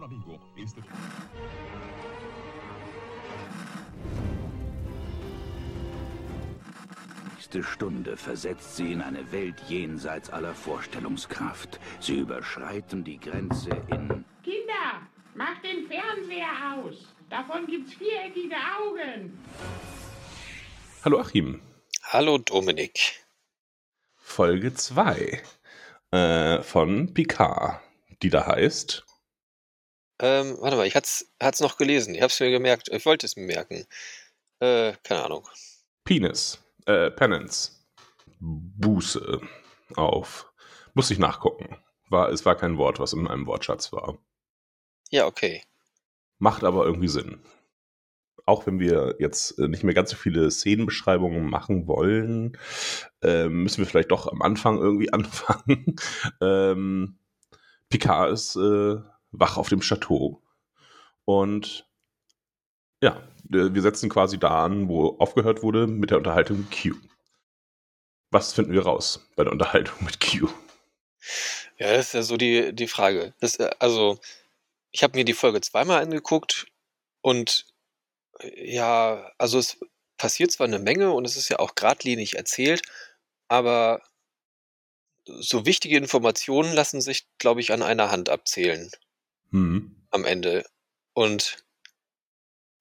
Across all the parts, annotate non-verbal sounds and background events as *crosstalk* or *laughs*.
Ancora vivo. Este... nächste Stunde versetzt sie in eine Welt jenseits aller Vorstellungskraft. Sie überschreiten die Grenze in... Kinder, macht den Fernseher aus. Davon gibt's viereckige Augen. Hallo Achim. Hallo Dominik. Folge 2 äh, von Picard, die da heißt. Ähm, warte mal, ich hat's, hat's noch gelesen. Ich hab's mir gemerkt. Ich wollte es mir merken. Äh, keine Ahnung. Penis. Äh, Penance. Buße. Auf. Muss ich nachgucken. War, es war kein Wort, was in meinem Wortschatz war. Ja, okay. Macht aber irgendwie Sinn. Auch wenn wir jetzt äh, nicht mehr ganz so viele Szenenbeschreibungen machen wollen, äh, müssen wir vielleicht doch am Anfang irgendwie *laughs* anfangen. ähm, Picard ist äh, wach auf dem Chateau. Und ja, wir setzen quasi da an, wo aufgehört wurde mit der Unterhaltung mit Q. Was finden wir raus bei der Unterhaltung mit Q? Ja, das ist ja so die, die Frage. Das, äh, also, ich habe mir die Folge zweimal angeguckt und äh, ja, also es passiert zwar eine Menge und es ist ja auch geradlinig erzählt, aber so wichtige Informationen lassen sich, glaube ich, an einer Hand abzählen. Mhm. Am Ende. Und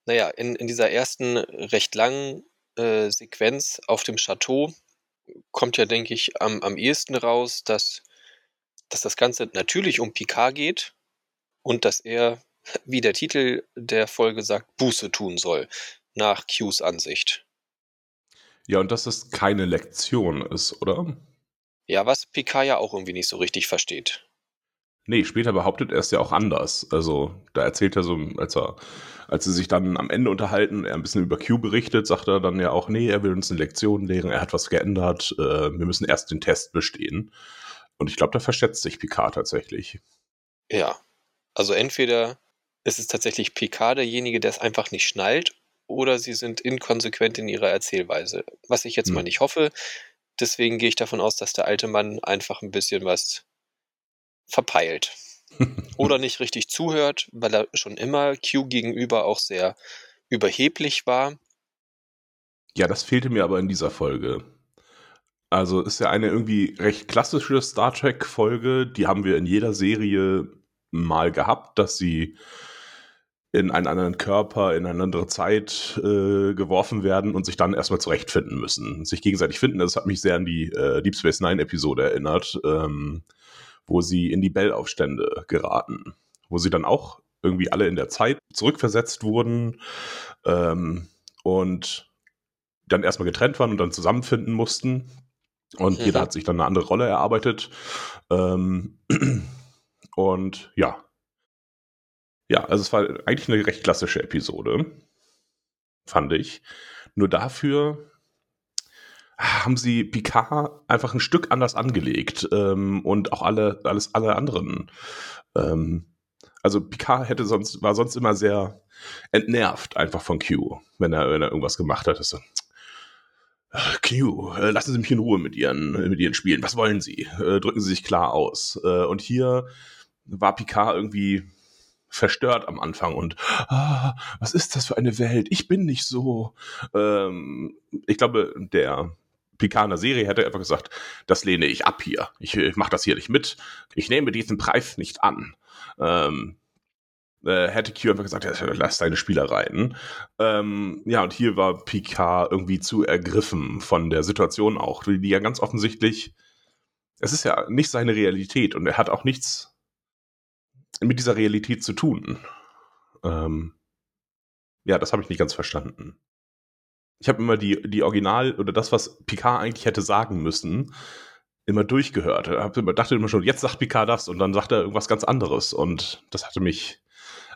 naja, in, in dieser ersten recht langen äh, Sequenz auf dem Chateau kommt ja, denke ich, am, am ehesten raus, dass, dass das Ganze natürlich um Picard geht und dass er, wie der Titel der Folge sagt, Buße tun soll, nach Qs Ansicht. Ja, und dass es keine Lektion ist, oder? Ja, was Picard ja auch irgendwie nicht so richtig versteht. Nee, später behauptet er es ja auch anders. Also, da erzählt er so, als er, als sie sich dann am Ende unterhalten, er ein bisschen über Q berichtet, sagt er dann ja auch, nee, er will uns eine Lektion lehren, er hat was geändert, äh, wir müssen erst den Test bestehen. Und ich glaube, da verschätzt sich Picard tatsächlich. Ja. Also entweder ist es tatsächlich Picard derjenige, der es einfach nicht schnallt, oder sie sind inkonsequent in ihrer Erzählweise. Was ich jetzt Hm. mal nicht hoffe. Deswegen gehe ich davon aus, dass der alte Mann einfach ein bisschen was verpeilt. *laughs* Oder nicht richtig zuhört, weil er schon immer Q gegenüber auch sehr überheblich war. Ja, das fehlte mir aber in dieser Folge. Also ist ja eine irgendwie recht klassische Star Trek-Folge, die haben wir in jeder Serie mal gehabt, dass sie in einen anderen Körper, in eine andere Zeit äh, geworfen werden und sich dann erstmal zurechtfinden müssen. Sich gegenseitig finden, das hat mich sehr an die äh, Deep Space Nine-Episode erinnert, ähm, wo sie in die Bell-Aufstände geraten, wo sie dann auch irgendwie alle in der Zeit zurückversetzt wurden ähm, und dann erstmal getrennt waren und dann zusammenfinden mussten. Und Mhm. jeder hat sich dann eine andere Rolle erarbeitet. Ähm, *clears throat* und ja. Ja, also es war eigentlich eine recht klassische Episode, fand ich. Nur dafür haben sie Picard einfach ein Stück anders angelegt ähm, und auch alle, alles, alle anderen. Ähm, also Picard hätte sonst, war sonst immer sehr entnervt einfach von Q, wenn er, wenn er irgendwas gemacht hat. So, Q, äh, lassen Sie mich in Ruhe mit Ihren, mit Ihren Spielen. Was wollen Sie? Äh, drücken Sie sich klar aus. Äh, und hier war Picard irgendwie verstört am Anfang und ah, was ist das für eine Welt? Ich bin nicht so. Ähm, ich glaube, der Der Serie hätte einfach gesagt, das lehne ich ab hier. Ich, ich mache das hier nicht mit. Ich nehme diesen Preis nicht an. Ähm, äh, hätte Q einfach gesagt, ja, lass deine Spielereien. Ähm, ja, und hier war Picard irgendwie zu ergriffen von der Situation auch, die ja ganz offensichtlich, es ist ja nicht seine Realität und er hat auch nichts mit dieser Realität zu tun. Ähm, ja, das habe ich nicht ganz verstanden. Ich habe immer die, die Original oder das, was Picard eigentlich hätte sagen müssen, immer durchgehört. Ich hab immer, dachte immer schon, jetzt sagt Picard das und dann sagt er irgendwas ganz anderes und das hatte mich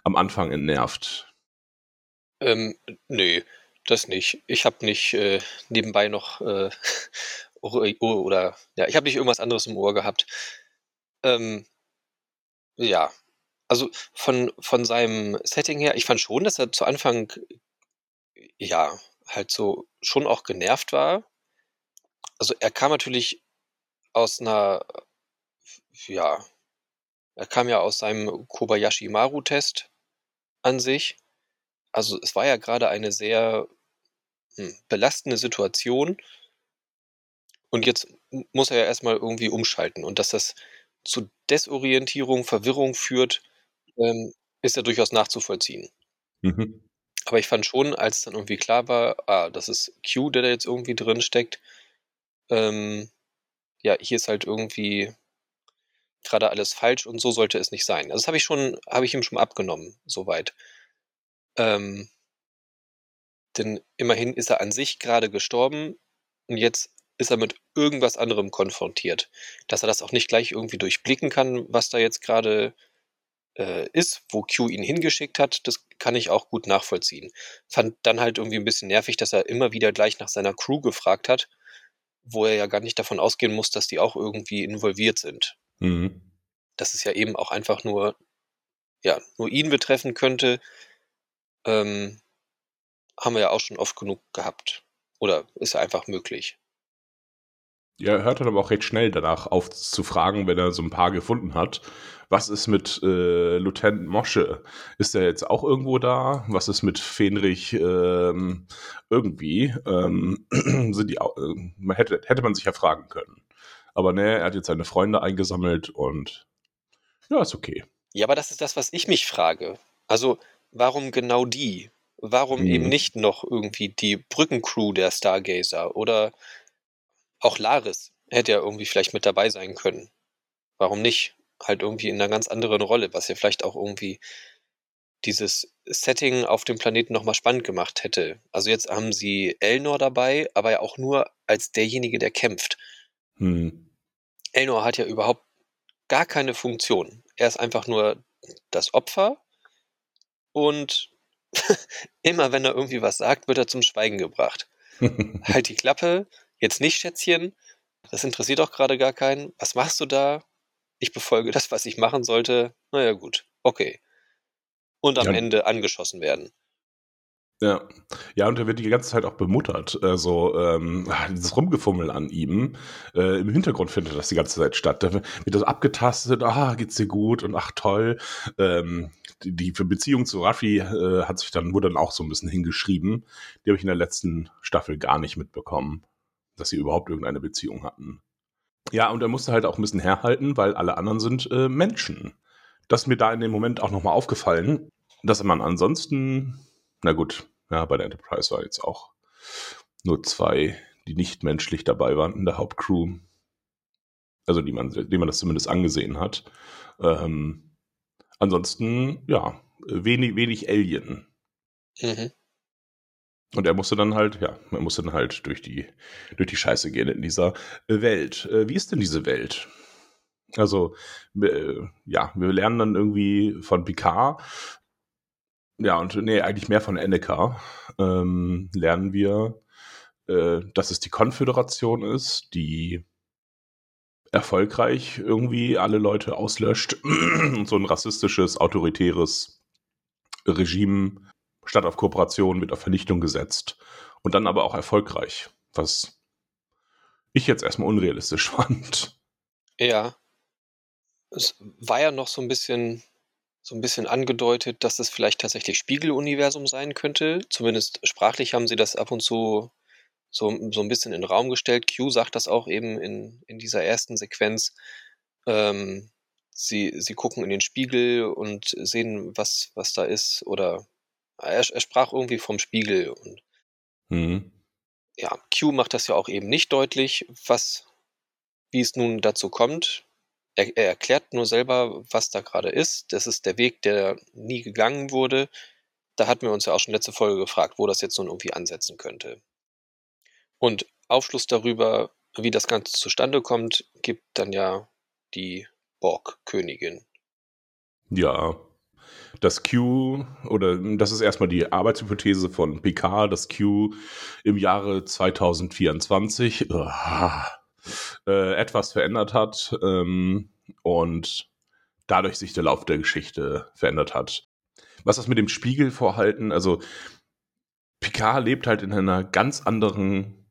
am Anfang entnervt. Ähm, nö, das nicht. Ich habe nicht äh, nebenbei noch äh, *laughs* Ohr, oder ja, ich habe nicht irgendwas anderes im Ohr gehabt. Ähm, ja, also von, von seinem Setting her, ich fand schon, dass er zu Anfang ja halt so schon auch genervt war. Also er kam natürlich aus einer ja Er kam ja aus seinem Kobayashi Maru-Test an sich. Also es war ja gerade eine sehr hm, belastende Situation. Und jetzt muss er ja erstmal irgendwie umschalten. Und dass das zu Desorientierung, Verwirrung führt, ähm, ist ja durchaus nachzuvollziehen. Mhm. Aber ich fand schon, als dann irgendwie klar war, ah, das ist Q, der da jetzt irgendwie drin steckt, ähm, ja, hier ist halt irgendwie gerade alles falsch und so sollte es nicht sein. Also das habe ich schon, habe ich ihm schon abgenommen, soweit. Ähm, denn immerhin ist er an sich gerade gestorben und jetzt ist er mit irgendwas anderem konfrontiert. Dass er das auch nicht gleich irgendwie durchblicken kann, was da jetzt gerade äh, ist, wo Q ihn hingeschickt hat, das kann ich auch gut nachvollziehen. Fand dann halt irgendwie ein bisschen nervig, dass er immer wieder gleich nach seiner Crew gefragt hat, wo er ja gar nicht davon ausgehen muss, dass die auch irgendwie involviert sind. Mhm. Dass es ja eben auch einfach nur, ja, nur ihn betreffen könnte, ähm, haben wir ja auch schon oft genug gehabt. Oder ist ja einfach möglich. Ja, er hört dann aber auch recht schnell danach auf zu fragen, wenn er so ein paar gefunden hat. Was ist mit äh, Lieutenant Mosche? Ist er jetzt auch irgendwo da? Was ist mit Fenrich? Ähm, irgendwie ähm, *clears throat* sind die, äh, man hätte, hätte man sich ja fragen können. Aber ne, er hat jetzt seine Freunde eingesammelt und ja, ist okay. Ja, aber das ist das, was ich mich frage. Also, warum genau die? Warum mhm. eben nicht noch irgendwie die Brückencrew der Stargazer oder auch Laris hätte ja irgendwie vielleicht mit dabei sein können. Warum nicht? Halt irgendwie in einer ganz anderen Rolle, was ja vielleicht auch irgendwie dieses Setting auf dem Planeten nochmal spannend gemacht hätte. Also jetzt haben sie Elnor dabei, aber ja auch nur als derjenige, der kämpft. Hm. Elnor hat ja überhaupt gar keine Funktion. Er ist einfach nur das Opfer und *laughs* immer wenn er irgendwie was sagt, wird er zum Schweigen gebracht. *laughs* halt die Klappe, Jetzt nicht, Schätzchen. Das interessiert doch gerade gar keinen. Was machst du da? Ich befolge das, was ich machen sollte. Naja, gut. Okay. Und am ja. Ende angeschossen werden. Ja. ja, und er wird die ganze Zeit auch bemuttert. Also ähm, dieses Rumgefummel an ihm. Äh, Im Hintergrund findet das die ganze Zeit statt. Da wird das abgetastet, ah, geht's dir gut und ach toll. Ähm, die, die Beziehung zu Raffi äh, hat sich dann, wurde dann auch so ein bisschen hingeschrieben. Die habe ich in der letzten Staffel gar nicht mitbekommen dass sie überhaupt irgendeine Beziehung hatten. Ja, und er musste halt auch ein bisschen herhalten, weil alle anderen sind äh, Menschen. Das ist mir da in dem Moment auch nochmal aufgefallen, dass man ansonsten, na gut, ja, bei der Enterprise war jetzt auch nur zwei, die nicht menschlich dabei waren in der Hauptcrew. Also die man, die man das zumindest angesehen hat. Ähm, ansonsten, ja, wenig, wenig Alien. Mhm. Und er musste dann halt, ja, er musste dann halt durch die, durch die Scheiße gehen in dieser Welt. Äh, wie ist denn diese Welt? Also, äh, ja, wir lernen dann irgendwie von Picard, ja, und nee, eigentlich mehr von Enneka, ähm, lernen wir, äh, dass es die Konföderation ist, die erfolgreich irgendwie alle Leute auslöscht *clears throat* und so ein rassistisches, autoritäres Regime statt auf Kooperation wird auf Vernichtung gesetzt und dann aber auch erfolgreich, was ich jetzt erstmal unrealistisch *laughs* fand. Ja. Es war ja noch so ein bisschen so ein bisschen angedeutet, dass es vielleicht tatsächlich Spiegeluniversum sein könnte. Zumindest sprachlich haben sie das ab und zu so, so ein bisschen in den Raum gestellt. Q sagt das auch eben in, in dieser ersten Sequenz. Ähm, sie, sie gucken in den Spiegel und sehen, was, was da ist oder er, er sprach irgendwie vom Spiegel und mhm. ja, Q macht das ja auch eben nicht deutlich, was, wie es nun dazu kommt. Er, er erklärt nur selber, was da gerade ist. Das ist der Weg, der nie gegangen wurde. Da hatten wir uns ja auch schon letzte Folge gefragt, wo das jetzt nun irgendwie ansetzen könnte. Und Aufschluss darüber, wie das Ganze zustande kommt, gibt dann ja die Borg-Königin. Ja, dass Q, oder das ist erstmal die Arbeitshypothese von Picard, dass Q im Jahre 2024 uh, äh, etwas verändert hat ähm, und dadurch sich der Lauf der Geschichte verändert hat. Was das mit dem Spiegelvorhalten, also Picard lebt halt in einer ganz anderen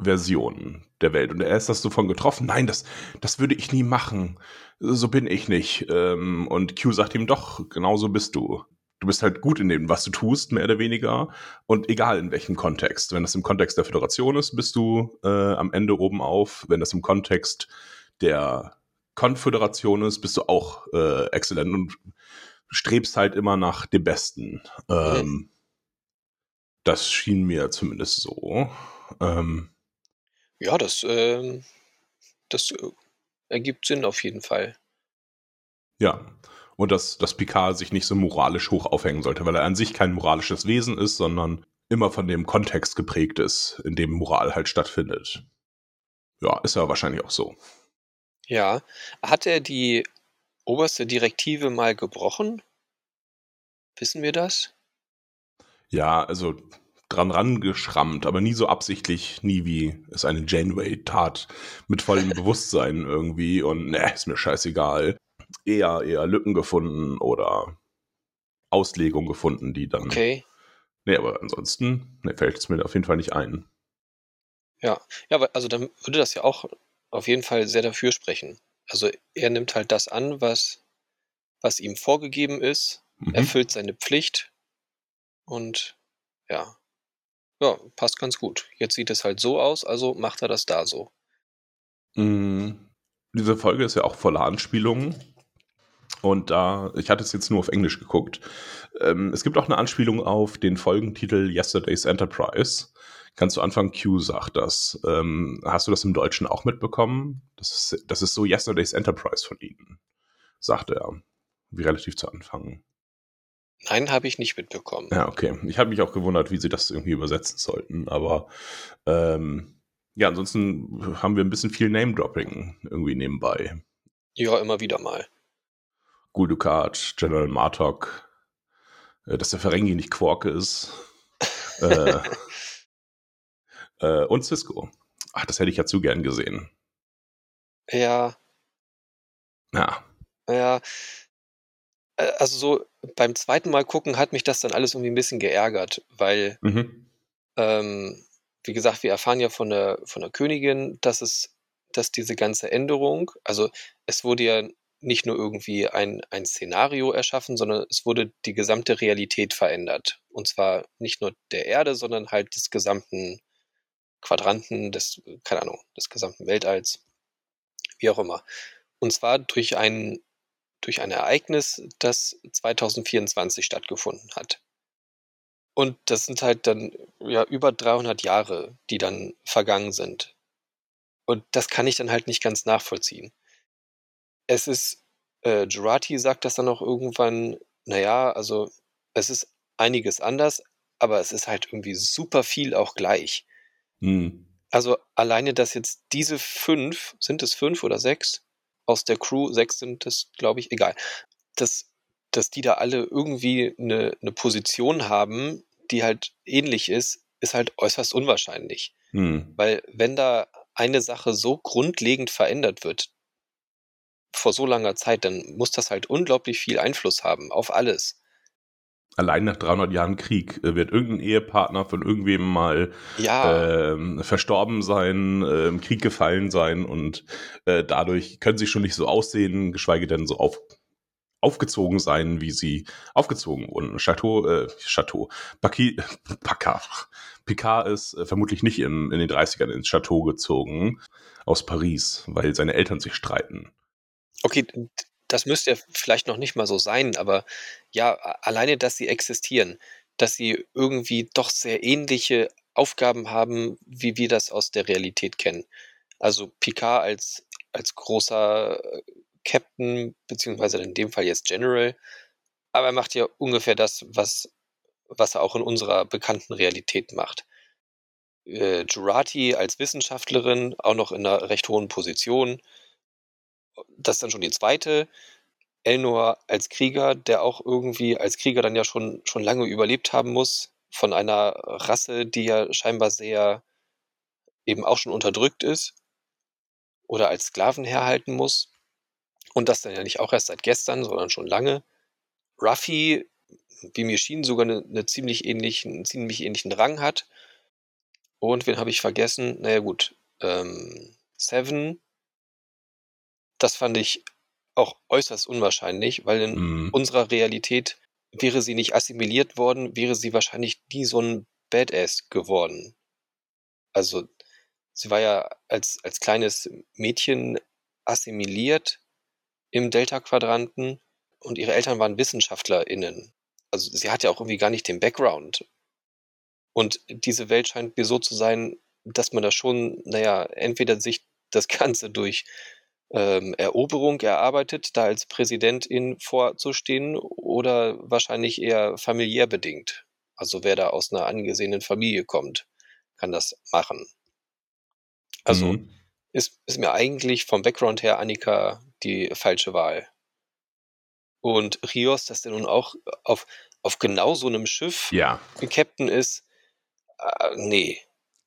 Version der Welt. Und er ist das so von getroffen. Nein, das, das würde ich nie machen. So bin ich nicht. Ähm, und Q sagt ihm doch, genauso bist du. Du bist halt gut in dem, was du tust, mehr oder weniger. Und egal in welchem Kontext. Wenn das im Kontext der Föderation ist, bist du äh, am Ende oben auf. Wenn das im Kontext der Konföderation ist, bist du auch äh, exzellent und strebst halt immer nach dem Besten. Ähm, mhm. Das schien mir zumindest so. Ähm, ja, das, äh, das äh, ergibt Sinn auf jeden Fall. Ja. Und dass, dass Picard sich nicht so moralisch hoch aufhängen sollte, weil er an sich kein moralisches Wesen ist, sondern immer von dem Kontext geprägt ist, in dem Moral halt stattfindet. Ja, ist ja wahrscheinlich auch so. Ja. Hat er die oberste Direktive mal gebrochen? Wissen wir das? Ja, also dran rangeschrammt, aber nie so absichtlich, nie wie es eine Janeway tat, mit vollem *laughs* Bewusstsein irgendwie und ne, ist mir scheißegal. Eher, eher Lücken gefunden oder Auslegung gefunden, die dann. Okay. Nee, aber ansonsten ne, fällt es mir auf jeden Fall nicht ein. Ja, ja, also dann würde das ja auch auf jeden Fall sehr dafür sprechen. Also er nimmt halt das an, was, was ihm vorgegeben ist, mhm. erfüllt seine Pflicht und ja, ja, passt ganz gut. Jetzt sieht es halt so aus, also macht er das da so. Mhm. Diese Folge ist ja auch voller Anspielungen. Und da, ich hatte es jetzt nur auf Englisch geguckt. Ähm, es gibt auch eine Anspielung auf den Folgentitel Yesterday's Enterprise. Ganz zu Anfang Q sagt das. Ähm, hast du das im Deutschen auch mitbekommen? Das ist, das ist so Yesterday's Enterprise von Ihnen, sagte er. Wie relativ zu Anfang. Nein, habe ich nicht mitbekommen. Ja, okay. Ich habe mich auch gewundert, wie sie das irgendwie übersetzen sollten, aber ähm, ja, ansonsten haben wir ein bisschen viel Name-Dropping irgendwie nebenbei. Ja, immer wieder mal. Gul Dukat, General Martok, äh, dass der Ferengi nicht Quark ist. *laughs* äh, äh, und Cisco. Ach, das hätte ich ja zu gern gesehen. Ja. Ja. Ja, also so beim zweiten Mal gucken hat mich das dann alles irgendwie ein bisschen geärgert, weil, mhm. ähm, wie gesagt, wir erfahren ja von der, von der Königin, dass es, dass diese ganze Änderung, also es wurde ja nicht nur irgendwie ein, ein Szenario erschaffen, sondern es wurde die gesamte Realität verändert. Und zwar nicht nur der Erde, sondern halt des gesamten Quadranten, des, keine Ahnung, des gesamten Weltalls, wie auch immer. Und zwar durch einen durch ein Ereignis, das 2024 stattgefunden hat. Und das sind halt dann ja über 300 Jahre, die dann vergangen sind. Und das kann ich dann halt nicht ganz nachvollziehen. Es ist, äh, Jurati sagt das dann auch irgendwann, naja, also es ist einiges anders, aber es ist halt irgendwie super viel auch gleich. Hm. Also alleine, dass jetzt diese fünf, sind es fünf oder sechs, aus der Crew, sechs sind es, glaube ich, egal, dass, dass die da alle irgendwie eine, eine Position haben, die halt ähnlich ist, ist halt äußerst unwahrscheinlich. Hm. Weil wenn da eine Sache so grundlegend verändert wird, vor so langer Zeit, dann muss das halt unglaublich viel Einfluss haben auf alles allein nach 300 Jahren Krieg äh, wird irgendein Ehepartner von irgendwem mal ja. äh, verstorben sein, äh, im Krieg gefallen sein und äh, dadurch können sie schon nicht so aussehen, geschweige denn so auf, aufgezogen sein, wie sie aufgezogen wurden. Chateau, äh, Chateau, Baki, *laughs* Picard, Picard ist äh, vermutlich nicht im, in den 30ern ins Chateau gezogen aus Paris, weil seine Eltern sich streiten. Okay, das müsste ja vielleicht noch nicht mal so sein, aber ja, alleine, dass sie existieren, dass sie irgendwie doch sehr ähnliche Aufgaben haben, wie wir das aus der Realität kennen. Also Picard als, als großer äh, Captain, beziehungsweise in dem Fall jetzt General, aber er macht ja ungefähr das, was, was er auch in unserer bekannten Realität macht. Äh, Jurati als Wissenschaftlerin, auch noch in einer recht hohen Position, das ist dann schon die zweite. Elnor als Krieger, der auch irgendwie als Krieger dann ja schon, schon lange überlebt haben muss, von einer Rasse, die ja scheinbar sehr eben auch schon unterdrückt ist oder als Sklaven herhalten muss. Und das dann ja nicht auch erst seit gestern, sondern schon lange. Ruffy, wie mir schien, sogar eine, eine ziemlich ähnlichen, einen ziemlich ähnlichen Rang hat. Und wen habe ich vergessen? Naja, gut. Ähm, Seven. Das fand ich auch äußerst unwahrscheinlich, weil in Mhm. unserer Realität wäre sie nicht assimiliert worden, wäre sie wahrscheinlich nie so ein Badass geworden. Also, sie war ja als, als kleines Mädchen assimiliert im Delta-Quadranten und ihre Eltern waren WissenschaftlerInnen. Also, sie hat ja auch irgendwie gar nicht den Background. Und diese Welt scheint mir so zu sein, dass man da schon, naja, entweder sich das *laughs* Ganze durch ähm, Eroberung erarbeitet, da als Präsidentin vorzustehen, oder wahrscheinlich eher familiär bedingt. Also wer da aus einer angesehenen Familie kommt, kann das machen. Also Mhm. ist, ist mir eigentlich vom Background her Annika die falsche Wahl. Und Rios, dass der nun auch auf, auf genau so einem Schiff Ja, Captain ist, äh, nee.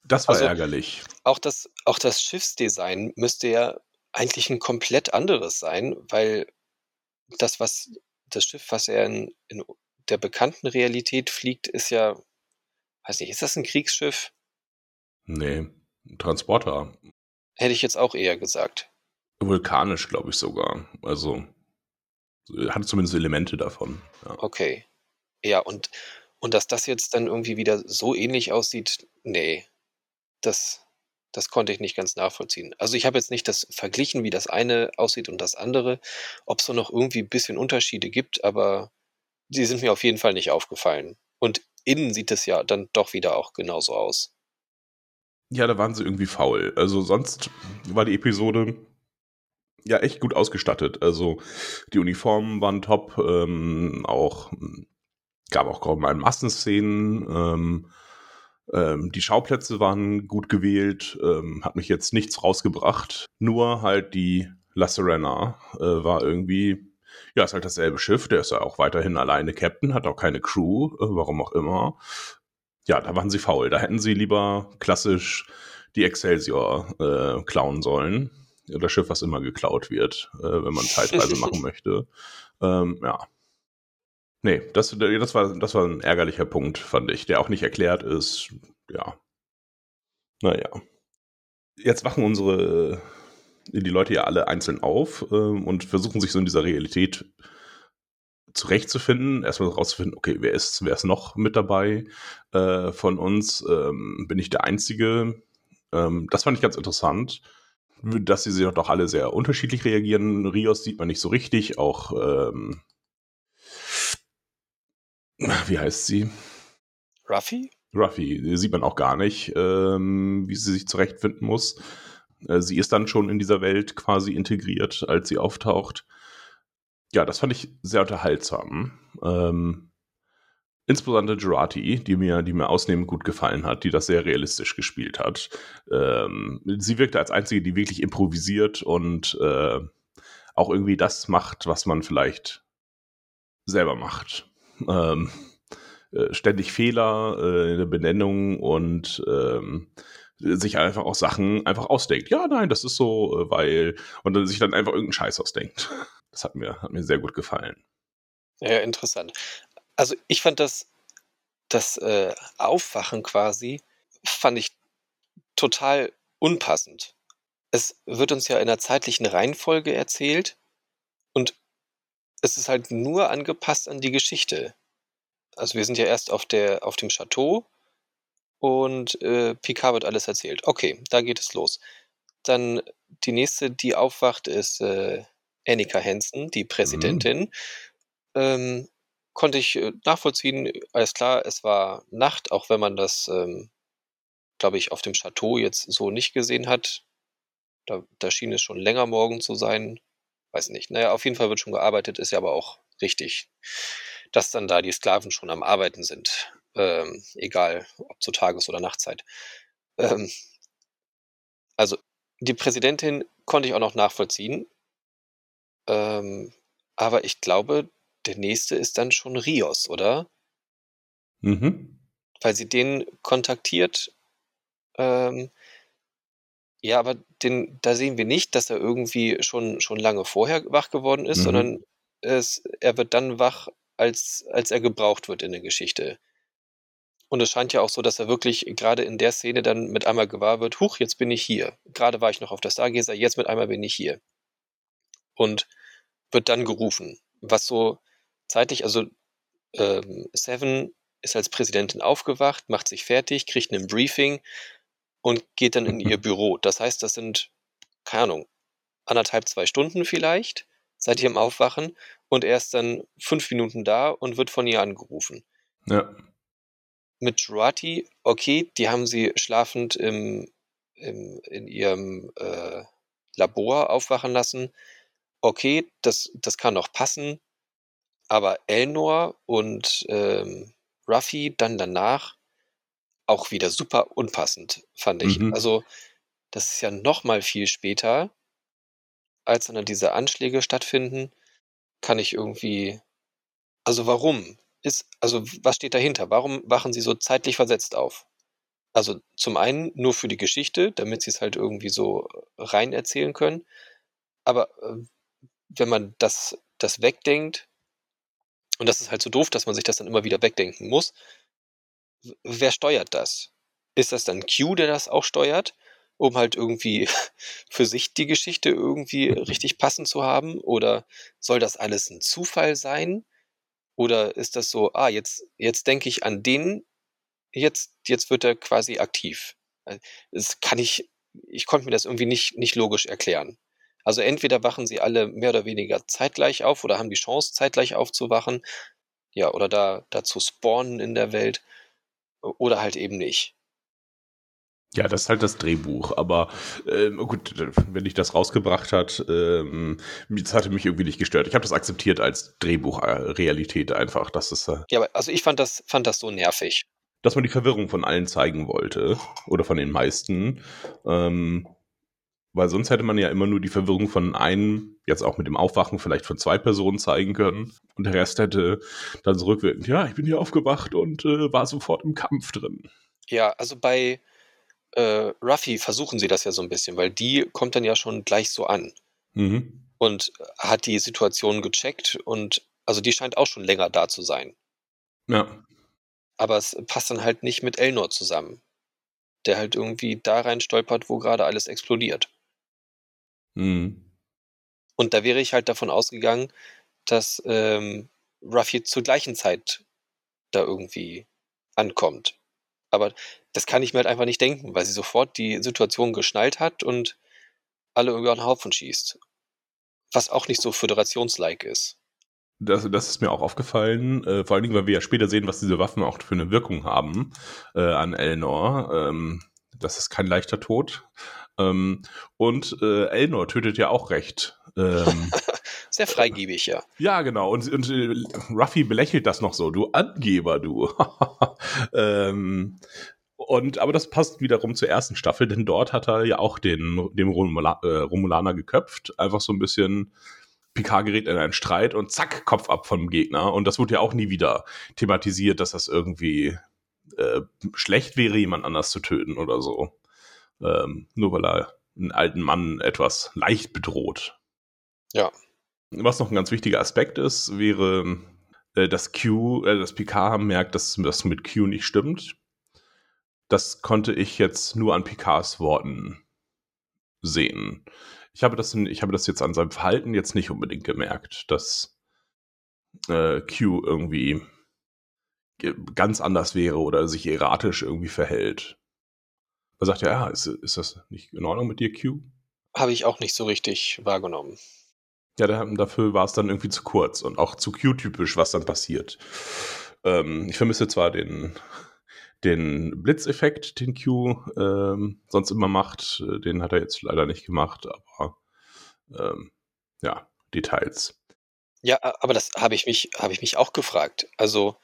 das war Also- ärgerlich. Auch das, auch das Schiffsdesign müsste ja eigentlich ein komplett anderes sein, weil das, was das Schiff, was er in, in der bekannten Realität fliegt, ist ja, weiß nicht, ist das ein Kriegsschiff? Nee, ein Transporter. Hätte ich jetzt auch eher gesagt. Vulkanisch, glaube ich sogar. Also hatte zumindest Elemente davon. Ja. Okay. Ja, und, und dass das jetzt dann irgendwie wieder so ähnlich aussieht, nee, das, das konnte ich nicht ganz nachvollziehen. Also ich habe jetzt nicht das verglichen, wie das eine aussieht und das andere, ob es noch irgendwie ein bisschen Unterschiede gibt, aber die sind mir auf jeden Fall nicht aufgefallen. Und innen sieht es ja dann doch wieder auch genauso aus. ja, da waren sie irgendwie faul. Also sonst war die Episode ja echt gut ausgestattet. Also die Uniformen waren top, ähm, auch gab auch kaum mal Massenszenen. Ähm, ähm, die Schauplätze waren gut gewählt, ähm, hat mich jetzt nichts rausgebracht. Nur halt die La Serena äh, war irgendwie, ja, ist halt dasselbe Schiff, der ist ja auch weiterhin alleine Captain, hat auch keine Crew, äh, warum auch immer. Ja, da waren sie faul. Da hätten sie lieber klassisch die Excelsior äh, klauen sollen. Das Schiff, was immer geklaut wird, äh, wenn man Zeitreise *laughs* machen möchte. Ähm, ja. Nee, das, das, war, das war ein ärgerlicher Punkt, fand ich, der auch nicht erklärt ist. Ja. Naja. Jetzt wachen unsere, die Leute ja alle einzeln auf ähm, und versuchen sich so in dieser Realität zurechtzufinden, erstmal rauszufinden, okay, wer ist, wer ist noch mit dabei äh, von uns? Ähm, bin ich der Einzige? Ähm, das fand ich ganz interessant, dass sie doch alle sehr unterschiedlich reagieren. Rios sieht man nicht so richtig, auch ähm, wie heißt sie? Ruffy? Ruffy sieht man auch gar nicht, ähm, wie sie sich zurechtfinden muss. Äh, sie ist dann schon in dieser Welt quasi integriert, als sie auftaucht. Ja, das fand ich sehr unterhaltsam. Ähm, insbesondere Girardi, die mir, die mir ausnehmend gut gefallen hat, die das sehr realistisch gespielt hat. Ähm, sie wirkte als einzige, die wirklich improvisiert und äh, auch irgendwie das macht, was man vielleicht selber macht. Ähm, äh, ständig Fehler äh, in der Benennung und ähm, sich einfach auch Sachen einfach ausdenkt. Ja, nein, das ist so, äh, weil und dann sich dann einfach irgendeinen Scheiß ausdenkt. Das hat mir, hat mir sehr gut gefallen. Ja, interessant. Also ich fand das, das äh, Aufwachen quasi, fand ich total unpassend. Es wird uns ja in einer zeitlichen Reihenfolge erzählt und es ist halt nur angepasst an die Geschichte. Also wir sind ja erst auf, der, auf dem Chateau und äh, Picard wird alles erzählt. Okay, da geht es los. Dann die nächste, die aufwacht, ist äh, Annika Hansen, die Präsidentin. Ähm, konnte ich äh, nachvollziehen, alles klar, es war Nacht, auch wenn man das, ähm, glaube ich, auf dem Chateau jetzt so nicht gesehen hat. Da, da schien es schon länger morgen zu sein. Weiß nicht. Naja, auf jeden Fall wird schon gearbeitet, ist ja aber auch richtig, dass dann da die Sklaven schon am Arbeiten sind. Ähm, egal, ob zur Tages- oder Nachtzeit. Ähm, also, die Präsidentin konnte ich auch noch nachvollziehen. Ähm, aber ich glaube, der nächste ist dann schon Rios, oder? Mhm. Weil sie den kontaktiert. Ähm, ja, aber den, da sehen wir nicht, dass er irgendwie schon, schon lange vorher wach geworden ist, Mhm. sondern es, er wird dann wach, als, als er gebraucht wird in der Geschichte. Und es scheint ja auch so, dass er wirklich gerade in der Szene dann mit einmal gewahr wird, huch, jetzt bin ich hier. Gerade war ich noch auf der Stargazer, jetzt mit einmal bin ich hier. Und wird dann gerufen. Was so zeitlich, also ähm, Seven ist als Präsidentin aufgewacht, macht sich fertig, kriegt ein Briefing und geht dann in ihr Büro. Das heißt, das sind, keine Ahnung, anderthalb, zwei Stunden vielleicht seit ihrem Aufwachen und er ist dann fünf Minuten da und wird von ihr angerufen. Ja. Mit Jurati, okay, die haben sie schlafend im, im, in ihrem äh, Labor aufwachen lassen. Okay, das, das kann noch passen. Aber Elnor und ähm, Ruffy dann danach auch wieder super unpassend, fand ich. Mhm. Also, das ist ja noch mal viel später, als dann diese Anschläge stattfinden, kann ich irgendwie also warum? Ist also was steht dahinter? Warum wachen sie so zeitlich versetzt auf? Also zum einen nur für die Geschichte, damit sie es halt irgendwie so rein erzählen können. Aber äh, wenn man das, das wegdenkt, und das ist halt so doof, dass man sich das dann immer wieder wegdenken muss, wer steuert das? Ist das dann Q, der das auch steuert, um halt irgendwie *laughs* für sich die Geschichte irgendwie richtig passend zu haben? Oder soll das alles ein Zufall sein? Oder ist das so, ah, jetzt, jetzt denke ich an den, jetzt, jetzt wird er quasi aktiv. Äh, Das kann ich, ich konnte mir das irgendwie nicht, nicht logisch erklären. Also entweder wachen sie alle mehr oder weniger zeitgleich auf oder haben die Chance, zeitgleich aufzuwachen. Ja, oder da, da zu spawnen in der Welt. Oder halt eben nicht. Ja, das ist halt das Drehbuch. Aber ähm, gut, wenn dich das rausgebracht hat, ähm, das hatte mich irgendwie nicht gestört. Ich habe das akzeptiert als Drehbuchrealität einfach, dass es, äh, Ja, also ich fand das, fand das so nervig. dass man die Verwirrung von allen zeigen wollte oder von den meisten. Ähm, weil sonst hätte man ja immer nur die Verwirrung von einem, jetzt auch mit dem Aufwachen, vielleicht von zwei Personen zeigen können. Und der Rest hätte dann so rückwirkend, ja, ich bin hier aufgewacht und äh, war sofort im Kampf drin. Ja, also bei äh, Ruffy versuchen sie das ja so ein bisschen, weil die kommt dann ja schon gleich so an Mhm. und hat die Situation gecheckt und also die scheint auch schon länger da zu sein. Ja. Aber es passt dann halt nicht mit Elnor zusammen, der halt irgendwie da rein stolpert, wo gerade alles explodiert. Mhm. Und da wäre ich halt davon ausgegangen, dass ähm, Ruffy zur gleichen Zeit da irgendwie ankommt. Aber das kann ich mir halt einfach nicht denken, weil sie sofort die Situation geschnallt hat und alle über den Haufen schießt. Was auch nicht so föderationslike ist. Das, das ist mir auch aufgefallen, äh, vor allen Dingen, weil wir ja später sehen, was diese Waffen auch für eine Wirkung haben äh, an Elnor. Ähm, das ist kein leichter Tod. Ähm, und äh, Elnor tötet ja auch recht. Ähm, *laughs* Sehr freigebig, ja. ja, genau. Und, und äh, Ruffy belächelt das noch so. Du Angeber, du. *laughs* ähm, und, aber das passt wiederum zur ersten Staffel, denn dort hat er ja auch den, den Romula, äh, Romulaner geköpft. Einfach so ein bisschen Picard gerät in einen Streit und zack, Kopf ab vom Gegner. Und das wurde ja auch nie wieder thematisiert, dass das irgendwie äh, schlecht wäre, jemand anders zu töten oder so. Ähm, nur weil er einen alten Mann etwas leicht bedroht. Ja. Was noch ein ganz wichtiger Aspekt ist, wäre, äh, dass Q, äh, dass Picard merkt, dass das mit Q nicht stimmt. Das konnte ich jetzt nur an Picards Worten sehen. Ich habe das, in, ich habe das jetzt an seinem Verhalten jetzt nicht unbedingt gemerkt, dass äh, Q irgendwie ge- ganz anders wäre oder sich erratisch irgendwie verhält. Da sagt er, ja, ist, ist das nicht in Ordnung mit dir, Q? Habe ich auch nicht so richtig wahrgenommen. Ja, da, dafür war es dann irgendwie zu kurz und auch zu Q-typisch, was dann passiert. Ähm, ich vermisse zwar den, den Blitzeffekt, den Q ähm, sonst immer macht, den hat er jetzt leider nicht gemacht, aber ähm, ja, Details. Ja, aber das habe ich mich, habe ich mich auch gefragt. Also,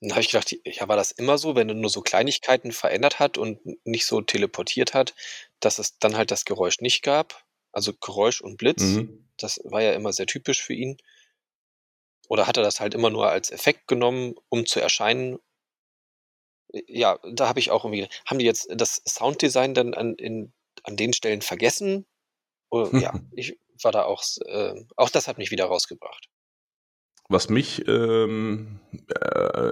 dann habe ich gedacht, ja, war das immer so, wenn er nur so Kleinigkeiten verändert hat und nicht so teleportiert hat, dass es dann halt das Geräusch nicht gab? Also Geräusch und Blitz, Mhm. das war ja immer sehr typisch für ihn. Oder hat er das halt immer nur als Effekt genommen, um zu erscheinen? Ja, da habe ich auch irgendwie, haben die jetzt das Sounddesign dann an, in, an den Stellen vergessen? Oder, ja, *laughs* ich war da auch, äh, auch das hat mich wieder rausgebracht. Was mich ähm,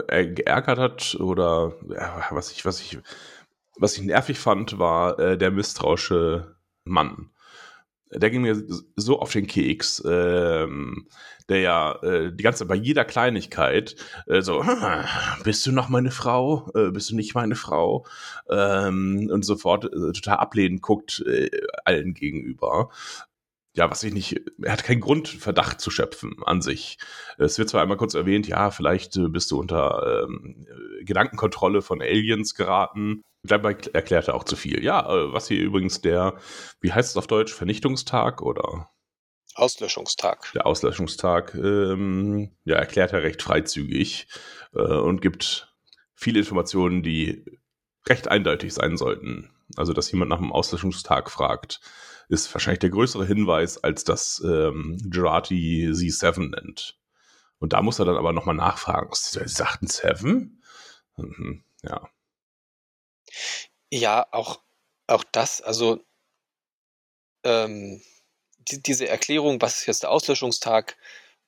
äh, geärgert hat oder äh, was ich, was ich, was ich nervig fand, war äh, der misstrauische Mann. Der ging mir so auf den Keks, ähm, der ja äh, die ganze bei jeder Kleinigkeit äh, so, *laughs* bist du noch meine Frau? Äh, bist du nicht meine Frau? Ähm, und sofort äh, total ablehnend guckt äh, allen gegenüber ja, was ich nicht, er hat keinen Grund, Verdacht zu schöpfen an sich. Es wird zwar einmal kurz erwähnt, ja, vielleicht äh, bist du unter ähm, Gedankenkontrolle von Aliens geraten. Dabei erklärt er auch zu viel. Ja, äh, was hier übrigens der, wie heißt es auf Deutsch, Vernichtungstag oder? Auslöschungstag. Der Auslöschungstag, ähm, ja, erklärt er recht freizügig äh, und gibt viele Informationen, die recht eindeutig sein sollten. Also, dass jemand nach dem Auslöschungstag fragt ist wahrscheinlich der größere Hinweis, als das ähm, Gerati Z7 nennt. Und da muss er dann aber nochmal nachfragen. Sagt ein Seven? Mhm, ja. Ja, auch, auch das, also ähm, die, diese Erklärung, was ist jetzt der Auslöschungstag?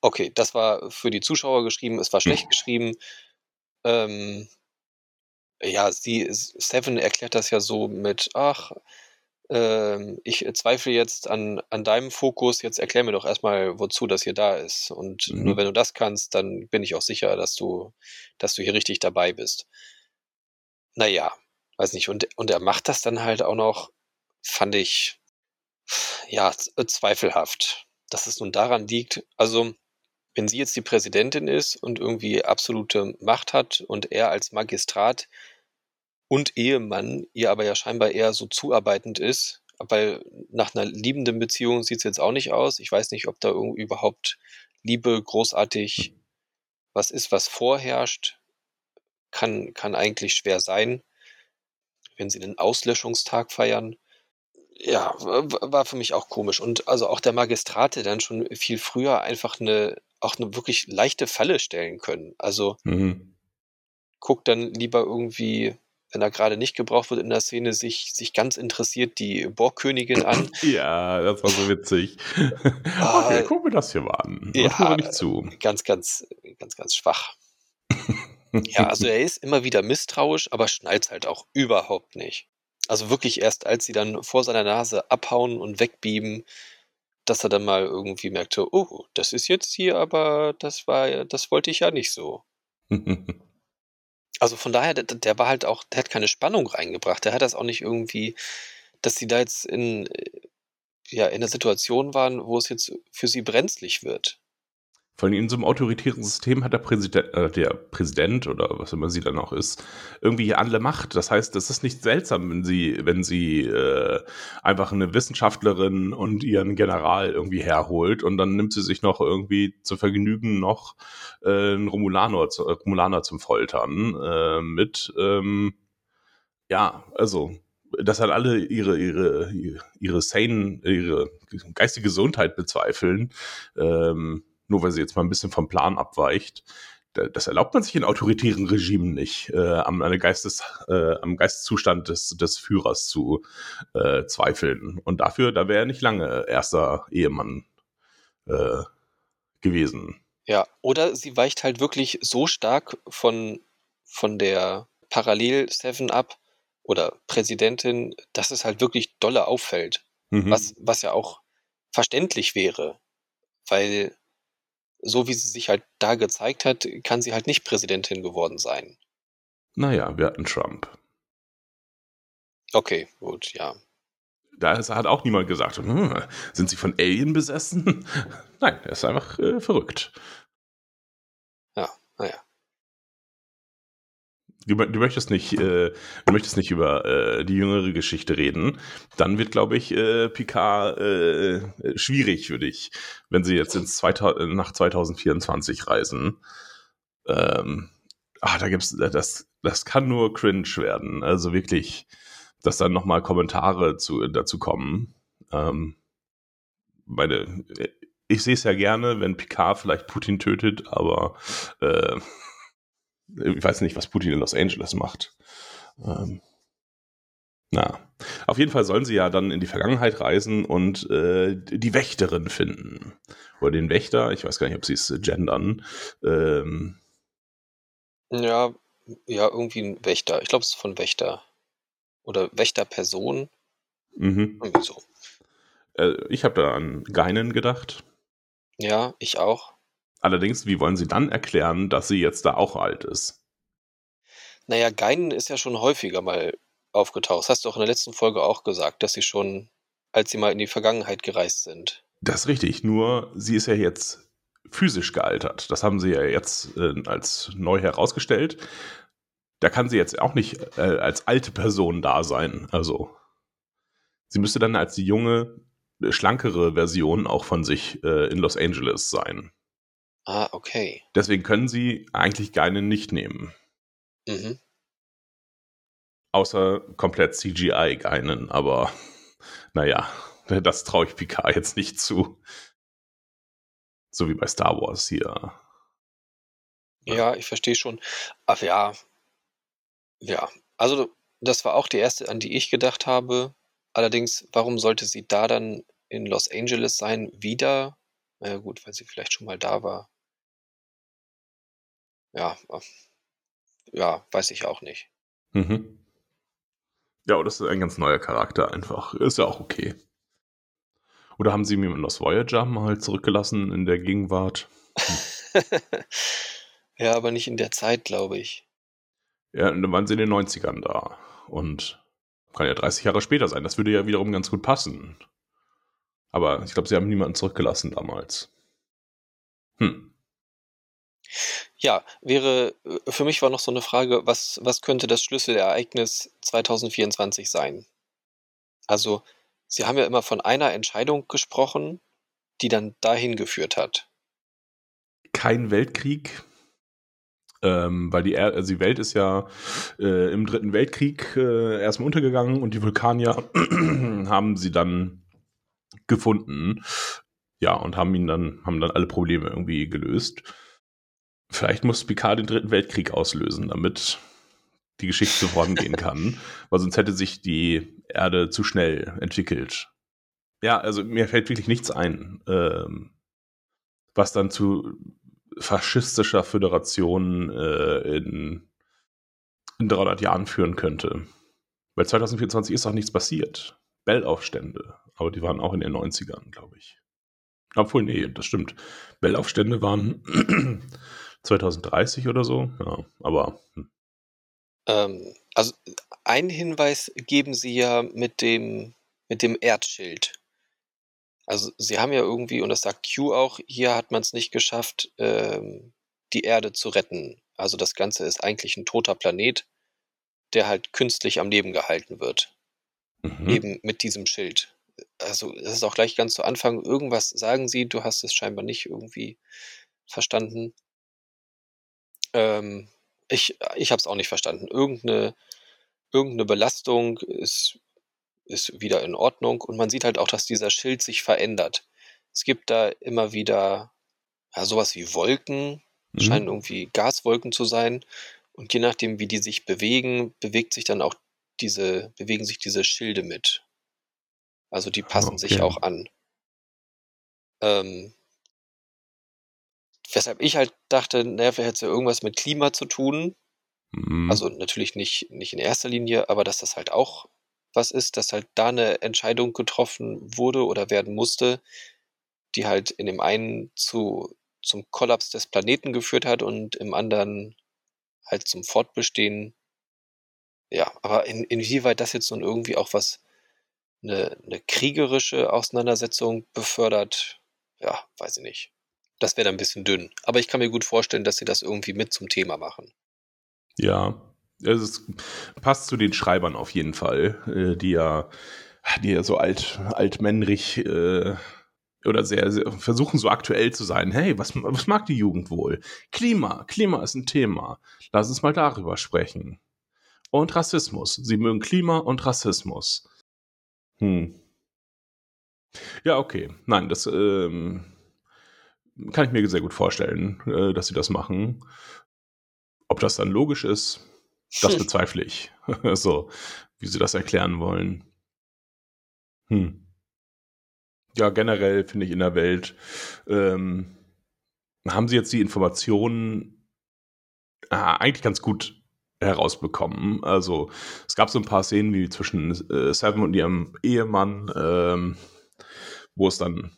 Okay, das war für die Zuschauer geschrieben, es war schlecht hm. geschrieben. Ähm, ja, sie, Seven erklärt das ja so mit, ach, ich zweifle jetzt an, an deinem Fokus, jetzt erklär mir doch erstmal, wozu das hier da ist. Und mhm. nur wenn du das kannst, dann bin ich auch sicher, dass du, dass du hier richtig dabei bist. Naja, weiß nicht. Und, und er macht das dann halt auch noch, fand ich, ja, zweifelhaft. Dass es nun daran liegt, also, wenn sie jetzt die Präsidentin ist und irgendwie absolute Macht hat und er als Magistrat und Ehemann ihr aber ja scheinbar eher so zuarbeitend ist, weil nach einer liebenden Beziehung sieht es jetzt auch nicht aus. Ich weiß nicht, ob da irgendwie überhaupt Liebe großartig was ist, was vorherrscht. Kann, kann eigentlich schwer sein, wenn sie den Auslöschungstag feiern. Ja, war für mich auch komisch. Und also auch der Magistrat, der dann schon viel früher einfach eine, auch eine wirklich leichte Falle stellen können. Also mhm. guckt dann lieber irgendwie wenn er gerade nicht gebraucht wird in der Szene, sich, sich ganz interessiert die Borgkönigin an. *laughs* Ja, das war so witzig. okay, gucken wir das hier mal an. Ja, wir nicht zu. Ganz, ganz, ganz, ganz schwach. *laughs* ja, also er ist immer wieder misstrauisch, aber schnallt halt auch überhaupt nicht. Also wirklich erst, als sie dann vor seiner Nase abhauen und wegbieben, dass er dann mal irgendwie merkte, oh, das ist jetzt hier, aber das war, das wollte ich ja nicht so. *laughs* Also von daher, der, der war halt auch, der hat keine Spannung reingebracht. Der hat das auch nicht irgendwie, dass sie da jetzt in, ja, in einer Situation waren, wo es jetzt für sie brenzlig wird. Vor allem in so einem autoritären System hat der Präsident, äh, der Präsident oder was immer sie dann auch ist, irgendwie alle Macht. Das heißt, es ist nicht seltsam, wenn sie, wenn sie äh, einfach eine Wissenschaftlerin und ihren General irgendwie herholt und dann nimmt sie sich noch irgendwie zu Vergnügen noch äh, einen Romulaner, zu, äh, Romulaner zum Foltern äh, mit. Ähm, ja, also dass halt alle ihre ihre ihre sane ihre geistige Gesundheit bezweifeln. Ähm, nur weil sie jetzt mal ein bisschen vom Plan abweicht. Das erlaubt man sich in autoritären Regimen nicht, äh, am, Geistes, äh, am Geisteszustand des, des Führers zu äh, zweifeln. Und dafür, da wäre er nicht lange erster Ehemann äh, gewesen. Ja, oder sie weicht halt wirklich so stark von, von der Parallel Seven ab oder Präsidentin, dass es halt wirklich dolle auffällt. Mhm. Was, was ja auch verständlich wäre, weil so wie sie sich halt da gezeigt hat, kann sie halt nicht Präsidentin geworden sein. Naja, wir hatten Trump. Okay, gut, ja. Da hat auch niemand gesagt, hm, sind sie von Alien besessen? *laughs* Nein, er ist einfach äh, verrückt. Ja, du, du möchtest nicht, äh, du möchtest nicht über äh, die jüngere Geschichte reden, dann wird, glaube ich, äh, Picard äh, schwierig für dich, wenn sie jetzt ins 2000, nach 2024 reisen. Ähm, ah, da gibt's das, das kann nur cringe werden. Also wirklich, dass dann nochmal Kommentare zu, dazu kommen. Ähm, meine, ich sehe es ja gerne, wenn Picard vielleicht Putin tötet, aber äh, ich weiß nicht, was Putin in Los Angeles macht. Ähm, na. Auf jeden Fall sollen sie ja dann in die Vergangenheit reisen und äh, die Wächterin finden. Oder den Wächter, ich weiß gar nicht, ob sie es gendern. Ähm, Ja, ja, irgendwie ein Wächter. Ich glaube, es ist von Wächter. Oder Wächterperson. mhm. Irgendwie so. äh, ich habe da an Geinen gedacht. Ja, ich auch. Allerdings, wie wollen sie dann erklären, dass sie jetzt da auch alt ist? Naja, Geinen ist ja schon häufiger mal aufgetaucht. Das hast du auch in der letzten Folge auch gesagt, dass sie schon, als sie mal in die Vergangenheit gereist sind. Das ist richtig, nur sie ist ja jetzt physisch gealtert. Das haben sie ja jetzt äh, als neu herausgestellt. Da kann sie jetzt auch nicht äh, als alte Person da sein. Also sie müsste dann als die junge, schlankere Version auch von sich äh, in Los Angeles sein. Ah, okay. Deswegen können sie eigentlich Geinen nicht nehmen. Mhm. Außer komplett CGI-Geinen, aber *laughs* naja, das traue ich Picard jetzt nicht zu. So wie bei Star Wars hier. Ja, ich verstehe schon. Ach ja. Ja. Also, das war auch die erste, an die ich gedacht habe. Allerdings, warum sollte sie da dann in Los Angeles sein? Wieder? Na ja, gut, weil sie vielleicht schon mal da war. Ja. äh, Ja, weiß ich auch nicht. Mhm. Ja, das ist ein ganz neuer Charakter einfach. Ist ja auch okay. Oder haben sie jemanden aus Voyager mal zurückgelassen in der Gegenwart? *laughs* ja, aber nicht in der Zeit, glaube ich. Ja, und dann waren sie in den 90ern da. Und kann ja 30 Jahre später sein. Das würde ja wiederum ganz gut passen. Aber ich glaube, sie haben niemanden zurückgelassen damals. Hm. Ja, wäre, äh, für mich war noch so eine Frage, was, was könnte das Schlüsselereignis 2024 sein? Also, Sie haben ja immer von einer Entscheidung gesprochen, die dann dahin geführt hat. Kein Weltkrieg. Ähm, weil die, er also die Welt ist ja äh, im Dritten Weltkrieg äh, erstmal untergegangen und die Vulkanier *clears throat* haben sie dann gefunden. Ja, und haben ihn dann, haben dann alle Probleme irgendwie gelöst. Vielleicht muss Picard den Dritten Weltkrieg auslösen, damit die Geschichte vorangehen kann, *laughs* weil sonst hätte sich die Erde zu schnell entwickelt. Ja, also mir fällt wirklich nichts ein, ähm, was dann zu faschistischer Föderation äh, in, in 300 Jahren führen könnte. Weil 2024 ist auch nichts passiert. Bellaufstände, aber die waren auch in den 90ern, glaube ich. Obwohl, nee, das stimmt. Bellaufstände waren 2030 oder so, ja, aber hm. Ähm, also einen Hinweis geben Sie ja mit dem, mit dem Erdschild. Also Sie haben ja irgendwie, und das sagt Q auch, hier hat man es nicht geschafft, ähm, die Erde zu retten. Also das Ganze ist eigentlich ein toter Planet, der halt künstlich am Leben gehalten wird. Mhm. Eben mit diesem Schild. Also das ist auch gleich ganz zu Anfang. Irgendwas sagen Sie, du hast es scheinbar nicht irgendwie verstanden. Ähm, ich ich habe es auch nicht verstanden. Irgendeine, irgendeine Belastung ist, ist wieder in Ordnung und man sieht halt auch, dass dieser Schild sich verändert. Es gibt da immer wieder ja, sowas wie Wolken, Mhm. scheinen irgendwie Gaswolken zu sein. Und je nachdem, wie die sich bewegen, bewegt sich dann auch diese, bewegen sich diese Schilde mit. Also die passen sich okay. auch an. Ähm, weshalb ich halt dachte, naja, vielleicht es ja irgendwas mit Klima zu tun. Mhm. Also natürlich nicht, nicht in erster Linie, aber dass das halt auch was ist, dass halt da eine Entscheidung getroffen wurde oder werden musste, die halt in dem einen zu, zum Kollaps des Planeten geführt hat und im anderen halt zum Fortbestehen. Ja, aber in, inwieweit das jetzt nun irgendwie auch was, eine, eine kriegerische Auseinandersetzung befördert, ja, weiß ich nicht. Das wäre dann ein bisschen dünn. Aber ich kann mir gut vorstellen, dass sie das irgendwie mit zum Thema machen. Ja, es ist, passt zu den Schreibern auf jeden Fall, äh, die ja, die ja so alt, altmännrig äh, oder sehr, sehr versuchen so aktuell zu sein. Hey, was, was mag die Jugend wohl? Klima, Klima ist ein Thema. Lass uns mal darüber sprechen. Und Rassismus. Sie mögen Klima und Rassismus. Hm. Ja, okay. Nein, das ähm, kann ich mir sehr gut vorstellen, äh, dass sie das machen. Ob das dann logisch ist, Das bezweifle ich. *laughs* so, wie sie das erklären wollen. Hm. Ja, generell finde ich in der Welt, ähm, haben sie jetzt die Informationen äh, eigentlich ganz gut herausbekommen. Also es gab so ein paar Szenen wie zwischen äh, Seven und ihrem Ehemann, ähm, wo es dann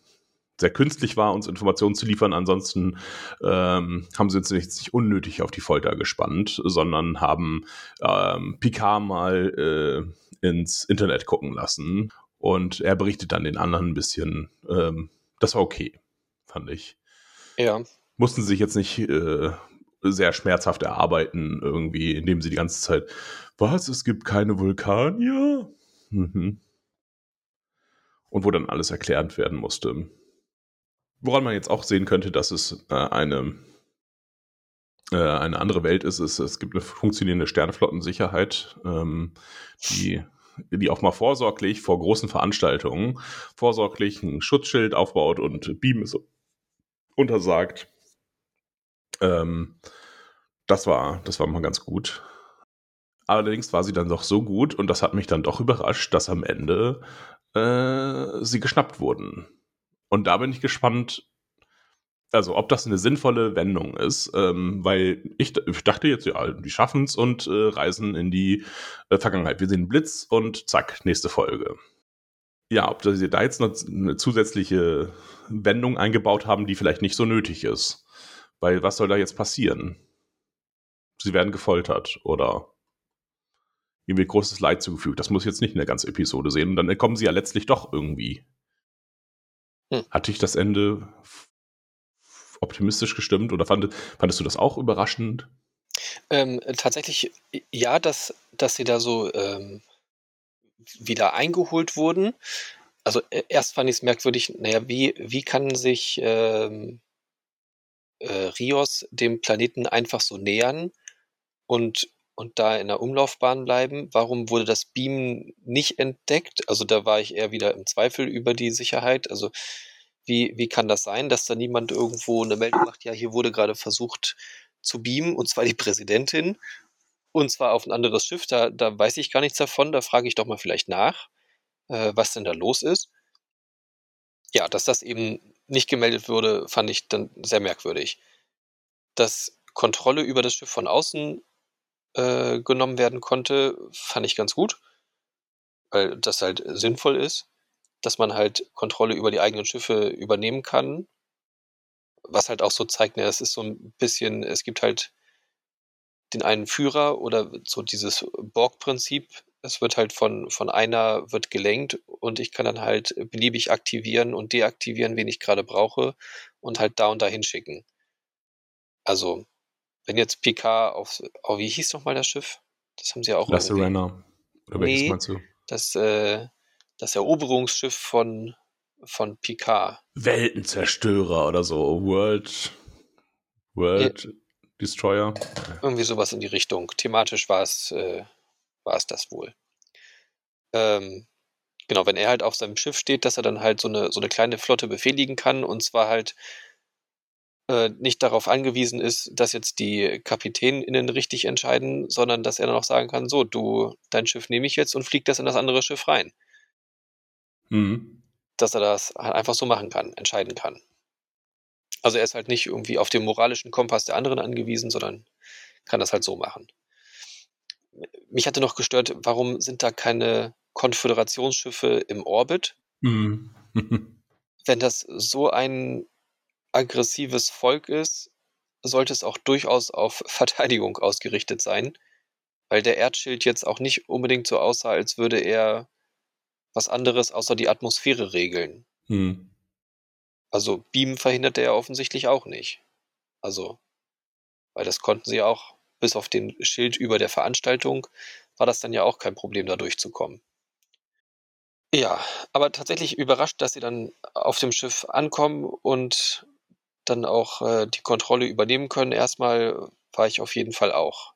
sehr künstlich war, uns Informationen zu liefern. Ansonsten ähm, haben sie uns nicht, nicht, unnötig auf die Folter gespannt, sondern haben ähm, Picard mal äh, ins Internet gucken lassen. Und er berichtet dann den anderen ein bisschen. Ähm, das war okay, fand ich. Ja. Mussten sich jetzt nicht äh, sehr schmerzhaft erarbeiten, irgendwie, indem sie die ganze Zeit, was, es gibt keine Vulkanier? Mhm. Und wo dann alles erklärt werden musste. Woran man jetzt auch sehen könnte, dass es äh, eine, äh, eine andere Welt ist, ist, es gibt eine funktionierende Sternflottensicherheit, ähm, die, die auch mal vorsorglich vor großen Veranstaltungen vorsorglich ein Schutzschild aufbaut und Beam ist untersagt. Ähm, das war, das war mal ganz gut. Allerdings war sie dann doch so gut und das hat mich dann doch überrascht, dass am Ende äh, sie geschnappt wurden. Und da bin ich gespannt, also ob das eine sinnvolle Wendung ist, ähm, weil ich, ich, dachte jetzt, ja, die schaffen es und äh, reisen in die äh, Vergangenheit. Wir sehen Blitz und zack, nächste Folge. Ja, ob sie da jetzt noch eine zusätzliche Wendung eingebaut haben, die vielleicht nicht so nötig ist. Weil was soll da jetzt passieren? Sie werden gefoltert oder ihm wird großes Leid zugefügt. Das muss jetzt nicht eine ganze Episode sehen. Und dann kommen sie ja letztlich doch irgendwie. Hm. Hatte ich das Ende optimistisch gestimmt oder fand, fandest du das auch überraschend? Ähm, tatsächlich ja, dass, dass sie da so ähm, wieder eingeholt wurden. Also e, erst fand ich es merkwürdig, naja, wie, wie kann sich ähm, äh, Rios dem Planeten einfach so nähern und, und da in der Umlaufbahn bleiben? Warum wurde das Beam nicht entdeckt? Also da war ich eher wieder im Zweifel über die Sicherheit. Also wie, wie kann das sein, dass da niemand irgendwo eine Meldung macht, ja, hier wurde gerade versucht zu beamen, und zwar die Präsidentin, und zwar auf ein anderes Schiff, da, da weiß ich gar nichts davon, da frage ich doch mal vielleicht nach, äh, was denn da los ist. Ja, dass das eben nicht gemeldet wurde, fand ich dann sehr merkwürdig. Dass Kontrolle über das Schiff von außen äh, genommen werden konnte, fand ich ganz gut, weil das halt sinnvoll ist, dass man halt Kontrolle über die eigenen Schiffe übernehmen kann. Was halt auch so zeigt, ne, es ist so ein bisschen, es gibt halt den einen Führer oder so dieses Borg-Prinzip. Es wird halt von, von einer wird gelenkt und ich kann dann halt beliebig aktivieren und deaktivieren, wen ich gerade brauche und halt da und dahin schicken. Also, wenn jetzt Picard auf, oh, wie hieß nochmal das Schiff? Das haben sie auch. La Serena. Oder welches nee, meinst du? Das, äh, das Eroberungsschiff von, von Picard. Weltenzerstörer oder so. World. World ja. Destroyer. Irgendwie sowas in die Richtung. Thematisch war es, äh, war es das wohl. Ähm, genau, wenn er halt auf seinem Schiff steht, dass er dann halt so eine, so eine kleine Flotte befehligen kann und zwar halt äh, nicht darauf angewiesen ist, dass jetzt die KapitänInnen richtig entscheiden, sondern dass er dann auch sagen kann, so, du, dein Schiff nehme ich jetzt und flieg das in das andere Schiff rein. Mhm. Dass er das halt einfach so machen kann, entscheiden kann. Also er ist halt nicht irgendwie auf den moralischen Kompass der anderen angewiesen, sondern kann das halt so machen. Mich hatte noch gestört, warum sind da keine Konföderationsschiffe im Orbit? Mhm. *laughs* Wenn das so ein aggressives Volk ist, sollte es auch durchaus auf *laughs* Verteidigung ausgerichtet sein, weil der Erdschild jetzt auch nicht unbedingt so aussah, als würde er was anderes außer die Atmosphäre regeln. Hm. Also Beam verhindert er ja offensichtlich auch nicht. Also, weil das konnten sie auch, bis auf den Schild über der Veranstaltung, war das dann ja auch kein Problem, da durchzukommen. Ja, aber tatsächlich überrascht, dass sie dann auf dem Schiff ankommen und dann auch äh, die Kontrolle übernehmen können. Erstmal war ich auf jeden Fall auch.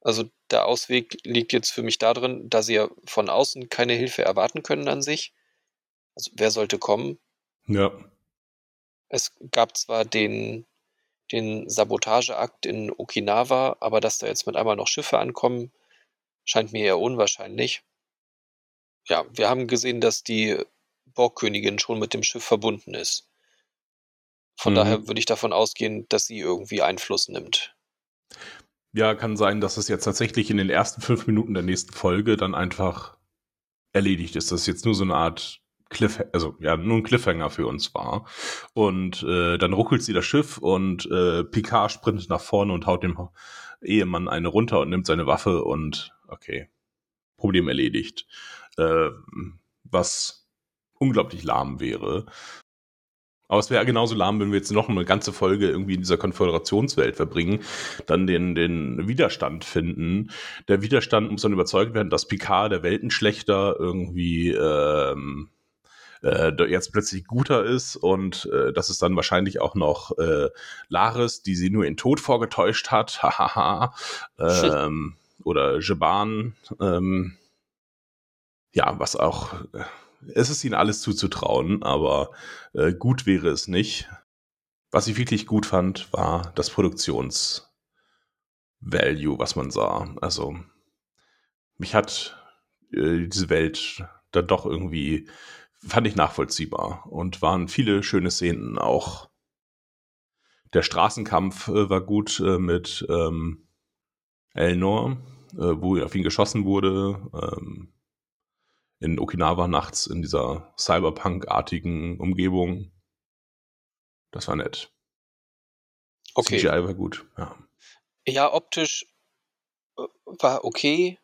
Also der Ausweg liegt jetzt für mich darin, dass sie ja von außen keine Hilfe erwarten können an sich. Also wer sollte kommen? Ja. Es gab zwar den, den Sabotageakt in Okinawa, aber dass da jetzt mit einmal noch Schiffe ankommen, scheint mir eher unwahrscheinlich. Ja, wir haben gesehen, dass die Borgkönigin schon mit dem Schiff verbunden ist. Von Mhm. daher würde ich davon ausgehen, dass sie irgendwie Einfluss nimmt. Ja, kann sein, dass es jetzt tatsächlich in den ersten fünf Minuten der nächsten Folge dann einfach erledigt ist. Das ist jetzt nur so eine Art Cliff, also ja, nur ein Cliffhanger für uns war. Und äh, dann ruckelt sie das Schiff und äh, Picard sprintet nach vorne und haut dem Ehemann eine runter und nimmt seine Waffe und okay, Problem erledigt. Äh, was unglaublich lahm wäre. Aber es wäre genauso lahm, wenn wir jetzt noch eine ganze Folge irgendwie in dieser Konföderationswelt verbringen, dann den, den Widerstand finden. Der Widerstand muss dann überzeugt werden, dass Picard, der Weltenschlechter, irgendwie ähm, äh, jetzt plötzlich guter ist und äh, dass es dann wahrscheinlich auch noch äh, Laris, die sie nur in Tod vorgetäuscht hat, *laughs* hahaha, ähm, oder Jeban, ähm, ja, was auch, äh, es ist ihnen alles zuzutrauen, aber äh, gut wäre es nicht. Was ich wirklich gut fand, war das Produktions-Value, was man sah. Also, mich hat äh, diese Welt dann doch irgendwie, fand ich nachvollziehbar und waren viele schöne Szenen auch. Der Straßenkampf äh, war gut äh, mit ähm, Elnor, äh, wo auf ihn geschossen wurde. Ähm, in Okinawa nachts in dieser Cyberpunk-artigen Umgebung. Das war nett. Okay. CGI war gut, ja. Ja, optisch äh, war okay.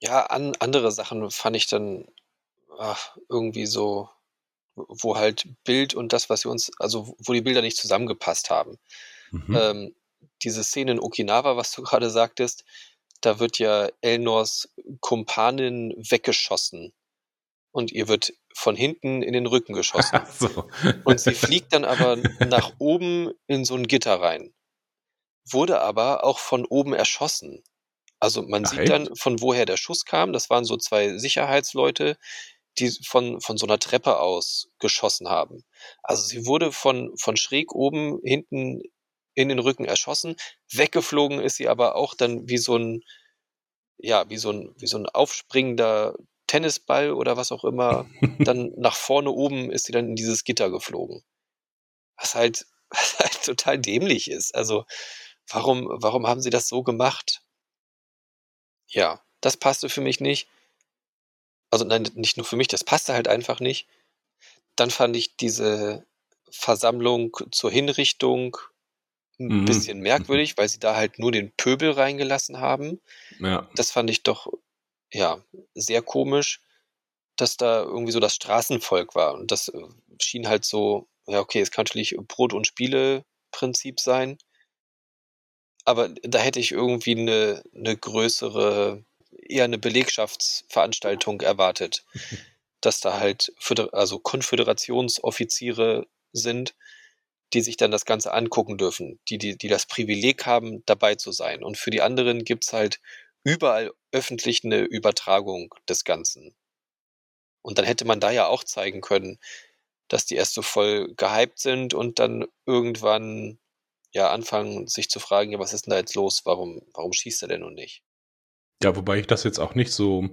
Ja, an, andere Sachen fand ich dann ach, irgendwie so, wo halt Bild und das, was wir uns, also wo die Bilder nicht zusammengepasst haben. Mhm. Ähm, diese Szene in Okinawa, was du gerade sagtest, da wird ja Elnors Kumpanin weggeschossen. Und ihr wird von hinten in den Rücken geschossen. *laughs* So. Und sie fliegt dann aber nach oben in so ein Gitter rein. Wurde aber auch von oben erschossen. Also man Ach, sieht dann, von woher der Schuss kam. Das waren so zwei Sicherheitsleute, die von, von so einer Treppe aus geschossen haben. Also sie wurde von, von schräg oben hinten in den Rücken erschossen. Weggeflogen ist sie aber auch dann wie so ein, ja, wie so ein, wie so ein aufspringender Tennisball oder was auch immer. *laughs* Dann nach vorne oben ist sie dann in dieses Gitter geflogen. Was halt, *laughs* was halt total dämlich ist. Also, warum, warum haben sie das so gemacht? Ja, das passte für mich nicht. Also, nein, nicht nur für mich, das passte halt einfach nicht. Dann fand ich diese Versammlung zur Hinrichtung ein Mhm. bisschen merkwürdig, weil sie da halt nur den Pöbel reingelassen haben. ja. Das fand ich doch, ja, sehr komisch, dass da irgendwie so das Straßenvolk war. Und das äh, schien halt so, ja, okay, es kann natürlich Brot- und Spiele-Prinzip sein. Aber da hätte ich irgendwie eine, eine größere, eher eine Belegschaftsveranstaltung erwartet. *laughs* Dass da halt, Föder also Konföderationsoffiziere sind, die sich dann das Ganze angucken dürfen, die, die, die das Privileg haben, dabei zu sein. Und für die anderen gibt's halt überall öffentlich eine Übertragung des Ganzen. Und dann hätte man da ja auch zeigen können, dass die erst so voll gehypt sind und dann irgendwann ja anfangen, sich zu fragen, ja, was ist denn da jetzt los? Warum, warum schießt er denn nun nicht? Ja, wobei ich das jetzt auch nicht so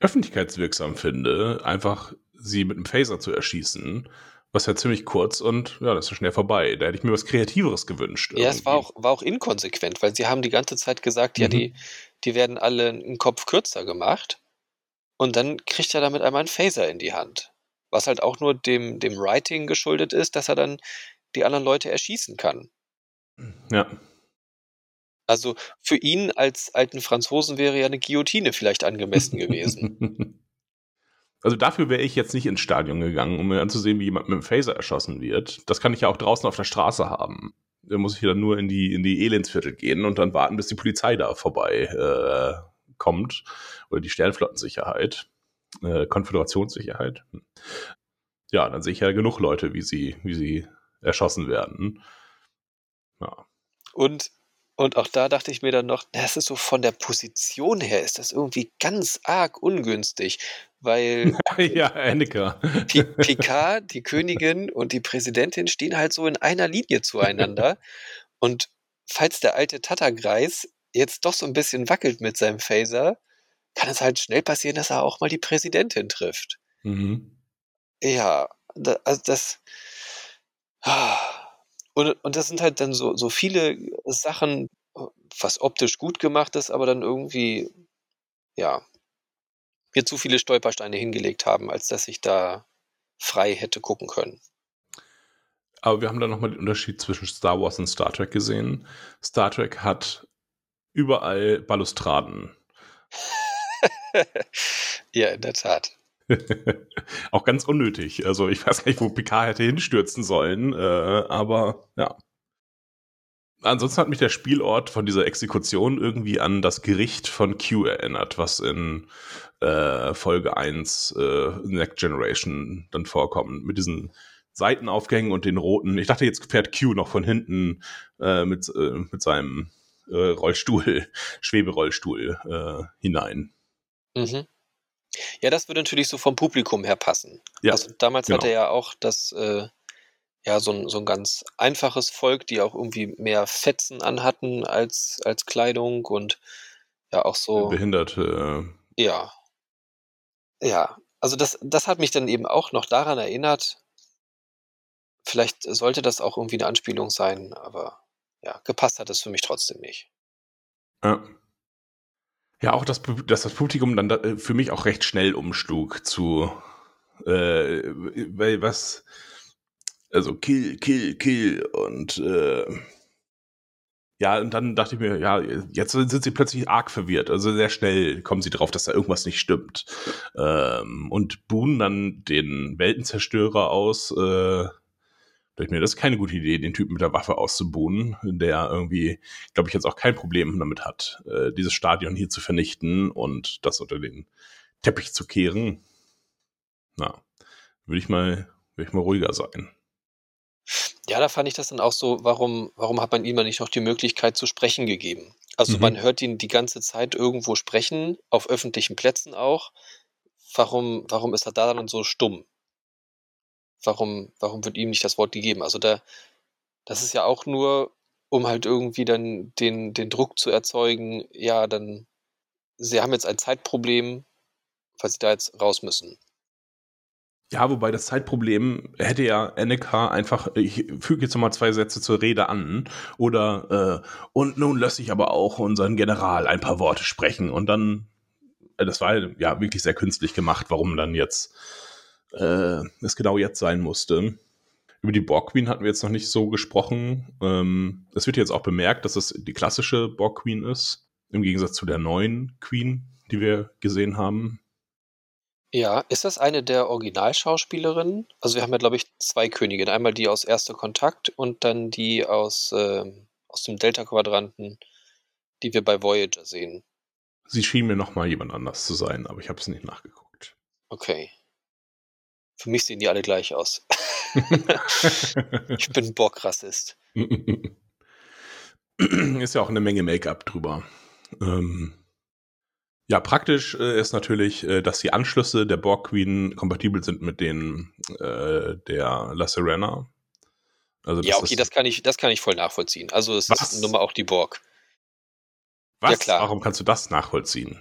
öffentlichkeitswirksam finde, einfach sie mit einem Phaser zu erschießen, was ja ziemlich kurz und ja, das ist schnell vorbei. Da hätte ich mir was Kreativeres gewünscht. Ja, es war auch, war auch inkonsequent, weil sie haben die ganze Zeit gesagt, ja, Mhm. die, die werden alle einen Kopf kürzer gemacht. Und dann kriegt er damit einmal einen Phaser in die Hand. Was halt auch nur dem, dem Writing geschuldet ist, dass er dann die anderen Leute erschießen kann. Ja. Also für ihn als alten Franzosen wäre ja eine Guillotine vielleicht angemessen gewesen. *laughs* Also dafür wäre ich jetzt nicht ins Stadion gegangen, um mir anzusehen, wie jemand mit einem Phaser erschossen wird. Das kann ich ja auch draußen auf der Straße haben. Da muss ich dann nur in die, in die Elendsviertel gehen und dann warten, bis die Polizei da vorbei äh, kommt. Oder die Sternflottensicherheit. Äh, Konföderationssicherheit. Hm. Ja, dann sehe ich ja genug Leute, wie sie, wie sie erschossen werden. Ja. Und Und auch da dachte ich mir dann noch, das ist so von der Position her, ist das irgendwie ganz arg ungünstig, weil *laughs* ja, Annika. Pi Picard, die Königin und die Präsidentin stehen halt so in einer Linie zueinander. Und falls der alte Tattergreis jetzt doch so ein bisschen wackelt mit seinem Phaser, kann es halt schnell passieren, dass er auch mal die Präsidentin trifft. Mhm. Ja, also das. Und, und das sind halt dann so, so viele Sachen, was optisch gut gemacht ist, aber dann irgendwie, ja, mir zu viele Stolpersteine hingelegt haben, als dass ich da frei hätte gucken können. Aber wir haben da nochmal den Unterschied zwischen Star Wars und Star Trek gesehen. Star Trek hat überall Balustraden. *laughs* ja, in der Tat. *laughs* auch ganz unnötig. Also ich weiß gar nicht, wo Picard hätte hinstürzen sollen, äh, aber ja. Ansonsten hat mich der Spielort von dieser Exekution irgendwie an das Gericht von Q erinnert, was in äh, Folge 1 äh, Next Generation dann vorkommt. Mit diesen Seitenaufgängen und den roten. Ich dachte, jetzt fährt Q noch von hinten äh, mit, äh, mit seinem äh, Rollstuhl, *laughs* Schweberollstuhl hinein. Mhm. Ja, das würde natürlich so vom Publikum her passen. Ja, also damals genau. hatte er ja auch das, äh, ja, so ein, so ein ganz einfaches Volk, die auch irgendwie mehr Fetzen anhatten als, als Kleidung und ja auch so. Behinderte. Ja. Ja, also das, das hat mich dann eben auch noch daran erinnert. Vielleicht sollte das auch irgendwie eine Anspielung sein, aber ja, gepasst hat es für mich trotzdem nicht. Ja. Ja, auch das, dass das Publikum dann da, äh, für mich auch recht schnell umschlug zu, äh, weil was, also Kill, Kill, Kill und äh, ja, und dann dachte ich mir, ja, jetzt sind sie plötzlich arg verwirrt. Also sehr schnell kommen sie drauf, dass da irgendwas nicht stimmt. Ähm, und buhen dann den Weltenzerstörer aus, äh, dachte ich mir, das ist keine gute Idee, den Typen mit der Waffe auszubuhen, der irgendwie, glaube ich, jetzt auch kein Problem damit hat, äh, dieses Stadion hier zu vernichten und das unter den Teppich zu kehren. Na, würde ich mal, würde ich mal ruhiger sein. Ja, da fand ich das dann auch so, warum, warum hat man ihm nicht noch die Möglichkeit zu sprechen gegeben? Also Mhm. man hört ihn die ganze Zeit irgendwo sprechen, auf öffentlichen Plätzen auch. Warum, warum ist er da dann so stumm? Warum, warum wird ihm nicht das Wort gegeben? Also da, das ist ja auch nur, um halt irgendwie dann den, den Druck zu erzeugen, ja, dann, sie haben jetzt ein Zeitproblem, weil sie da jetzt raus müssen. Ja, wobei das Zeitproblem hätte ja Anakin einfach, ich füge jetzt nochmal zwei Sätze zur Rede an, oder, äh, und nun lasse ich aber auch unseren General ein paar Worte sprechen und dann, das war ja wirklich sehr künstlich gemacht, warum dann jetzt äh, es genau jetzt sein musste. Über die Borg Queen hatten wir jetzt noch nicht so gesprochen. Ähm, es wird jetzt auch bemerkt, dass es die klassische Borg Queen ist, im Gegensatz zu der neuen Queen, die wir gesehen haben. Ja, ist das eine der Originalschauspielerinnen? Also wir haben ja, glaube ich, zwei Königinnen. Einmal die aus Erster Kontakt und dann die aus, ähm, aus dem Delta-Quadranten, die wir bei Voyager sehen. Sie schien mir noch mal jemand anders zu sein, aber ich habe es nicht nachgeguckt. Okay. Für mich sehen die alle gleich aus. *laughs* ich bin Borg-Rassist. *clears throat* ist ja auch eine Menge Make-up drüber. Ähm, ja, praktisch äh, ist natürlich, äh, dass die Anschlüsse der Borg Queen kompatibel sind mit denen äh, der La Serena. Also Ja, okay, das kann ich, das kann ich voll nachvollziehen. Also es Was? ist nun mal auch die Borg. was? ja, klar. Warum kannst du das nachvollziehen?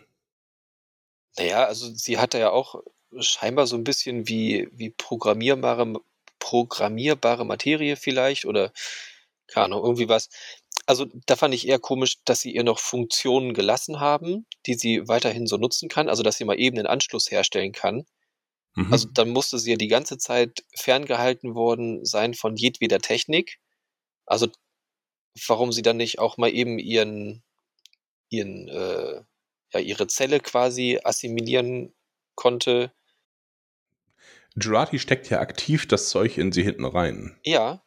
Naja, also sie hatte ja auch scheinbar so ein bisschen wie, wie programmierbare, programmierbare Materie vielleicht oder keine Ahnung, irgendwie was. Also da fand ich eher komisch, dass sie ihr noch Funktionen gelassen haben, die sie weiterhin so nutzen kann, also dass sie mal eben einen Anschluss herstellen kann. Mhm. Also dann musste sie ja die ganze Zeit ferngehalten worden sein von jedweder Technik. Also warum sie dann nicht auch mal eben ihren, ihren, äh, ja, ihre Zelle quasi assimilieren konnte. Jurati steckt ja aktiv das Zeug in sie hinten rein. Ja.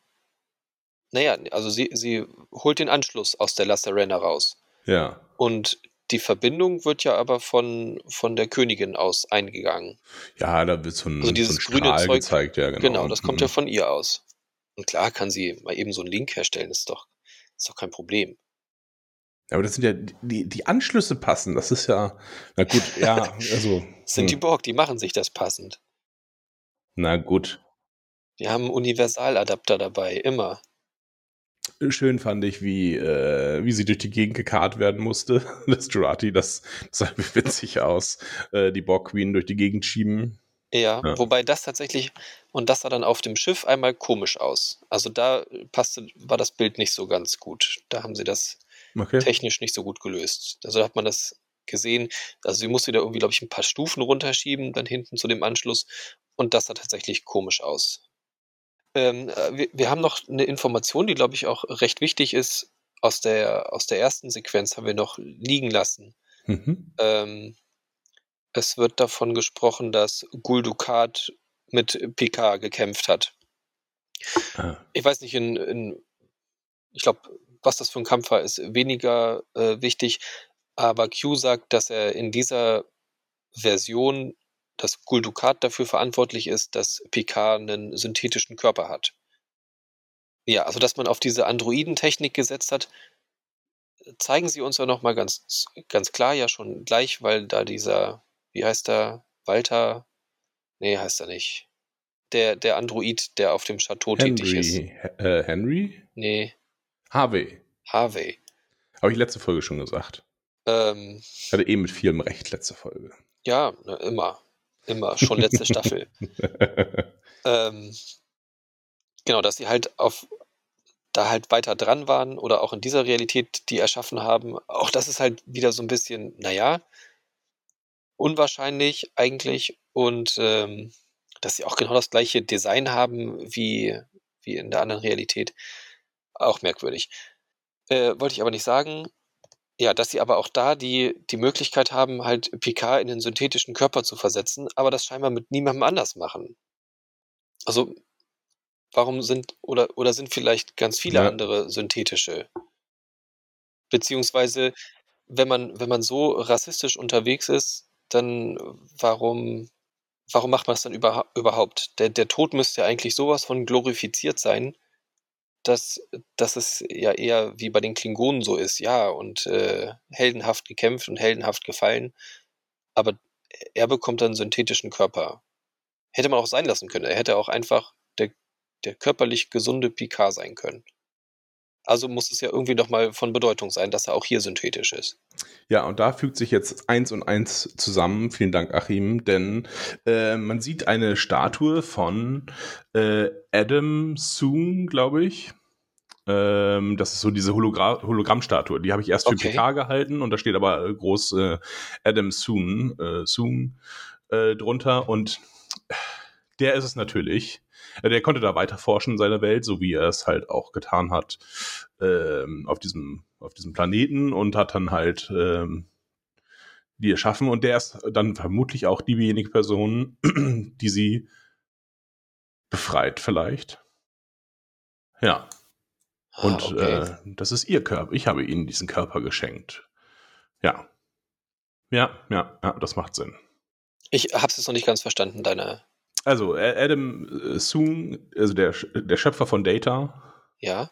Naja, also sie, sie holt den Anschluss aus der La Serena raus. Ja. Und die Verbindung wird ja aber von, von der Königin aus eingegangen. Ja, da wird so ein, Also dieses so ein grüne Strahl Zeug- gezeigt, ja, genau. Genau, das kommt Mhm. ja von ihr aus. Und klar kann sie mal eben so einen Link herstellen, ist doch, ist doch kein Problem. aber das sind ja, die, die Anschlüsse passen, das ist ja, na gut, ja, *laughs* also. sind hm. die Borg, die machen sich das passend. Na gut. Die haben einen Universaladapter dabei, immer. Schön fand ich, wie, äh, wie sie durch die Gegend gekarrt werden musste. *laughs* Das Jurati, das, das sah witzig aus. Äh, die Borg Queen durch die Gegend schieben. Ja, ja, wobei das tatsächlich, und das sah dann auf dem Schiff einmal komisch aus. Also da passte, war das Bild nicht so ganz gut. Da haben sie das okay. technisch nicht so gut gelöst. Also da hat man das gesehen. Also sie musste da irgendwie, glaube ich, ein paar Stufen runterschieben, dann hinten zu dem Anschluss. Und das sah tatsächlich komisch aus. Ähm, äh, wir, wir, haben noch eine Information, die, glaube ich, auch recht wichtig ist. Aus der, aus der ersten Sequenz haben wir noch liegen lassen. Mhm. Ähm, es wird davon gesprochen, dass Gul Dukat mit Picard gekämpft hat. Ah. Ich weiß nicht, in, in ich glaube, was das für ein Kampf war, ist weniger äh, wichtig. Aber Q sagt, dass er in dieser Version, dass Gul Dukat dafür verantwortlich ist, dass Picard einen synthetischen Körper hat. Ja, also dass man auf diese Androidentechnik gesetzt hat, zeigen sie uns ja nochmal ganz, ganz klar ja schon gleich, weil da dieser, wie heißt der, Walter, nee, heißt er nicht. Der, der Android, der auf dem Chateau Henry. tätig ist. Äh, Henry? Nee. Harvey. Harvey. Habe ich letzte Folge schon gesagt. Ähm, ich hatte eben mit vielem Recht letzte Folge. Ja, na, immer. Immer. Schon letzte Staffel. *laughs* ähm, genau, dass sie halt auf da halt weiter dran waren oder auch in dieser Realität die erschaffen haben. Auch das ist halt wieder so ein bisschen, naja, unwahrscheinlich eigentlich und ähm, dass sie auch genau das gleiche Design haben wie, wie in der anderen Realität. Auch merkwürdig. Äh, wollte ich aber nicht sagen. Ja, dass sie aber auch da die, die Möglichkeit haben, halt Picard in den synthetischen Körper zu versetzen, aber das scheinbar mit niemandem anders machen. Also, warum sind, oder, oder sind vielleicht ganz viele ja. andere synthetische? Beziehungsweise, wenn man, wenn man so rassistisch unterwegs ist, dann warum, warum macht man es dann über, überhaupt? Der, der Tod müsste ja eigentlich sowas von glorifiziert sein, dass, dass es ja eher wie bei den Klingonen so ist, ja, und äh, heldenhaft gekämpft und heldenhaft gefallen, aber er bekommt dann synthetischen Körper. Hätte man auch sein lassen können. Er hätte auch einfach der, der körperlich gesunde Picard sein können. Also muss es ja irgendwie doch mal von Bedeutung sein, dass er auch hier synthetisch ist. Ja, und da fügt sich jetzt eins und eins zusammen. Vielen Dank, Achim. Denn äh, man sieht eine Statue von äh, Adam Soon, glaube ich. Ähm, das ist so diese Hologra Hologrammstatue. Die habe ich erst für okay. PK gehalten und da steht aber äh, groß äh, Adam Soon, äh, Soon äh, drunter. Und der ist es natürlich. Äh, der konnte da weiter forschen in seiner Welt, so wie er es halt auch getan hat ähm, auf, diesem, auf diesem Planeten und hat dann halt ähm, die erschaffen. Und der ist dann vermutlich auch diejenige Person, *clears throat* die sie befreit, vielleicht. Ja. Ah, und ah, okay. äh, das ist ihr Körper. Ich habe ihnen diesen Körper geschenkt. Ja. Ja, ja, ja, das macht Sinn. Ich habe es jetzt noch nicht ganz verstanden, deine also, Adam äh, Soong, also der, der Schöpfer von Data. Ja.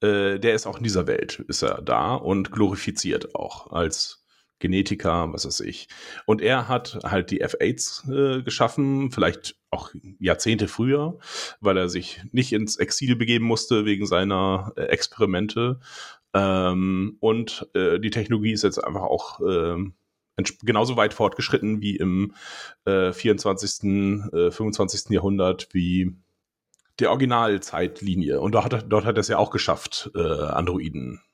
Äh, der ist auch in dieser Welt, ist er da und glorifiziert auch als Genetiker, was weiß ich. Und er hat halt die F-8s äh, geschaffen, vielleicht auch Jahrzehnte früher, weil er sich nicht ins Exil begeben musste wegen seiner äh, Experimente. Ähm, und äh, die Technologie ist jetzt einfach auch ähm, genauso weit fortgeschritten wie im äh, 24., äh, 25. Jahrhundert, wie der Originalzeitlinie. Und dort hat, dort hat er es ja auch geschafft, äh, Androiden äh,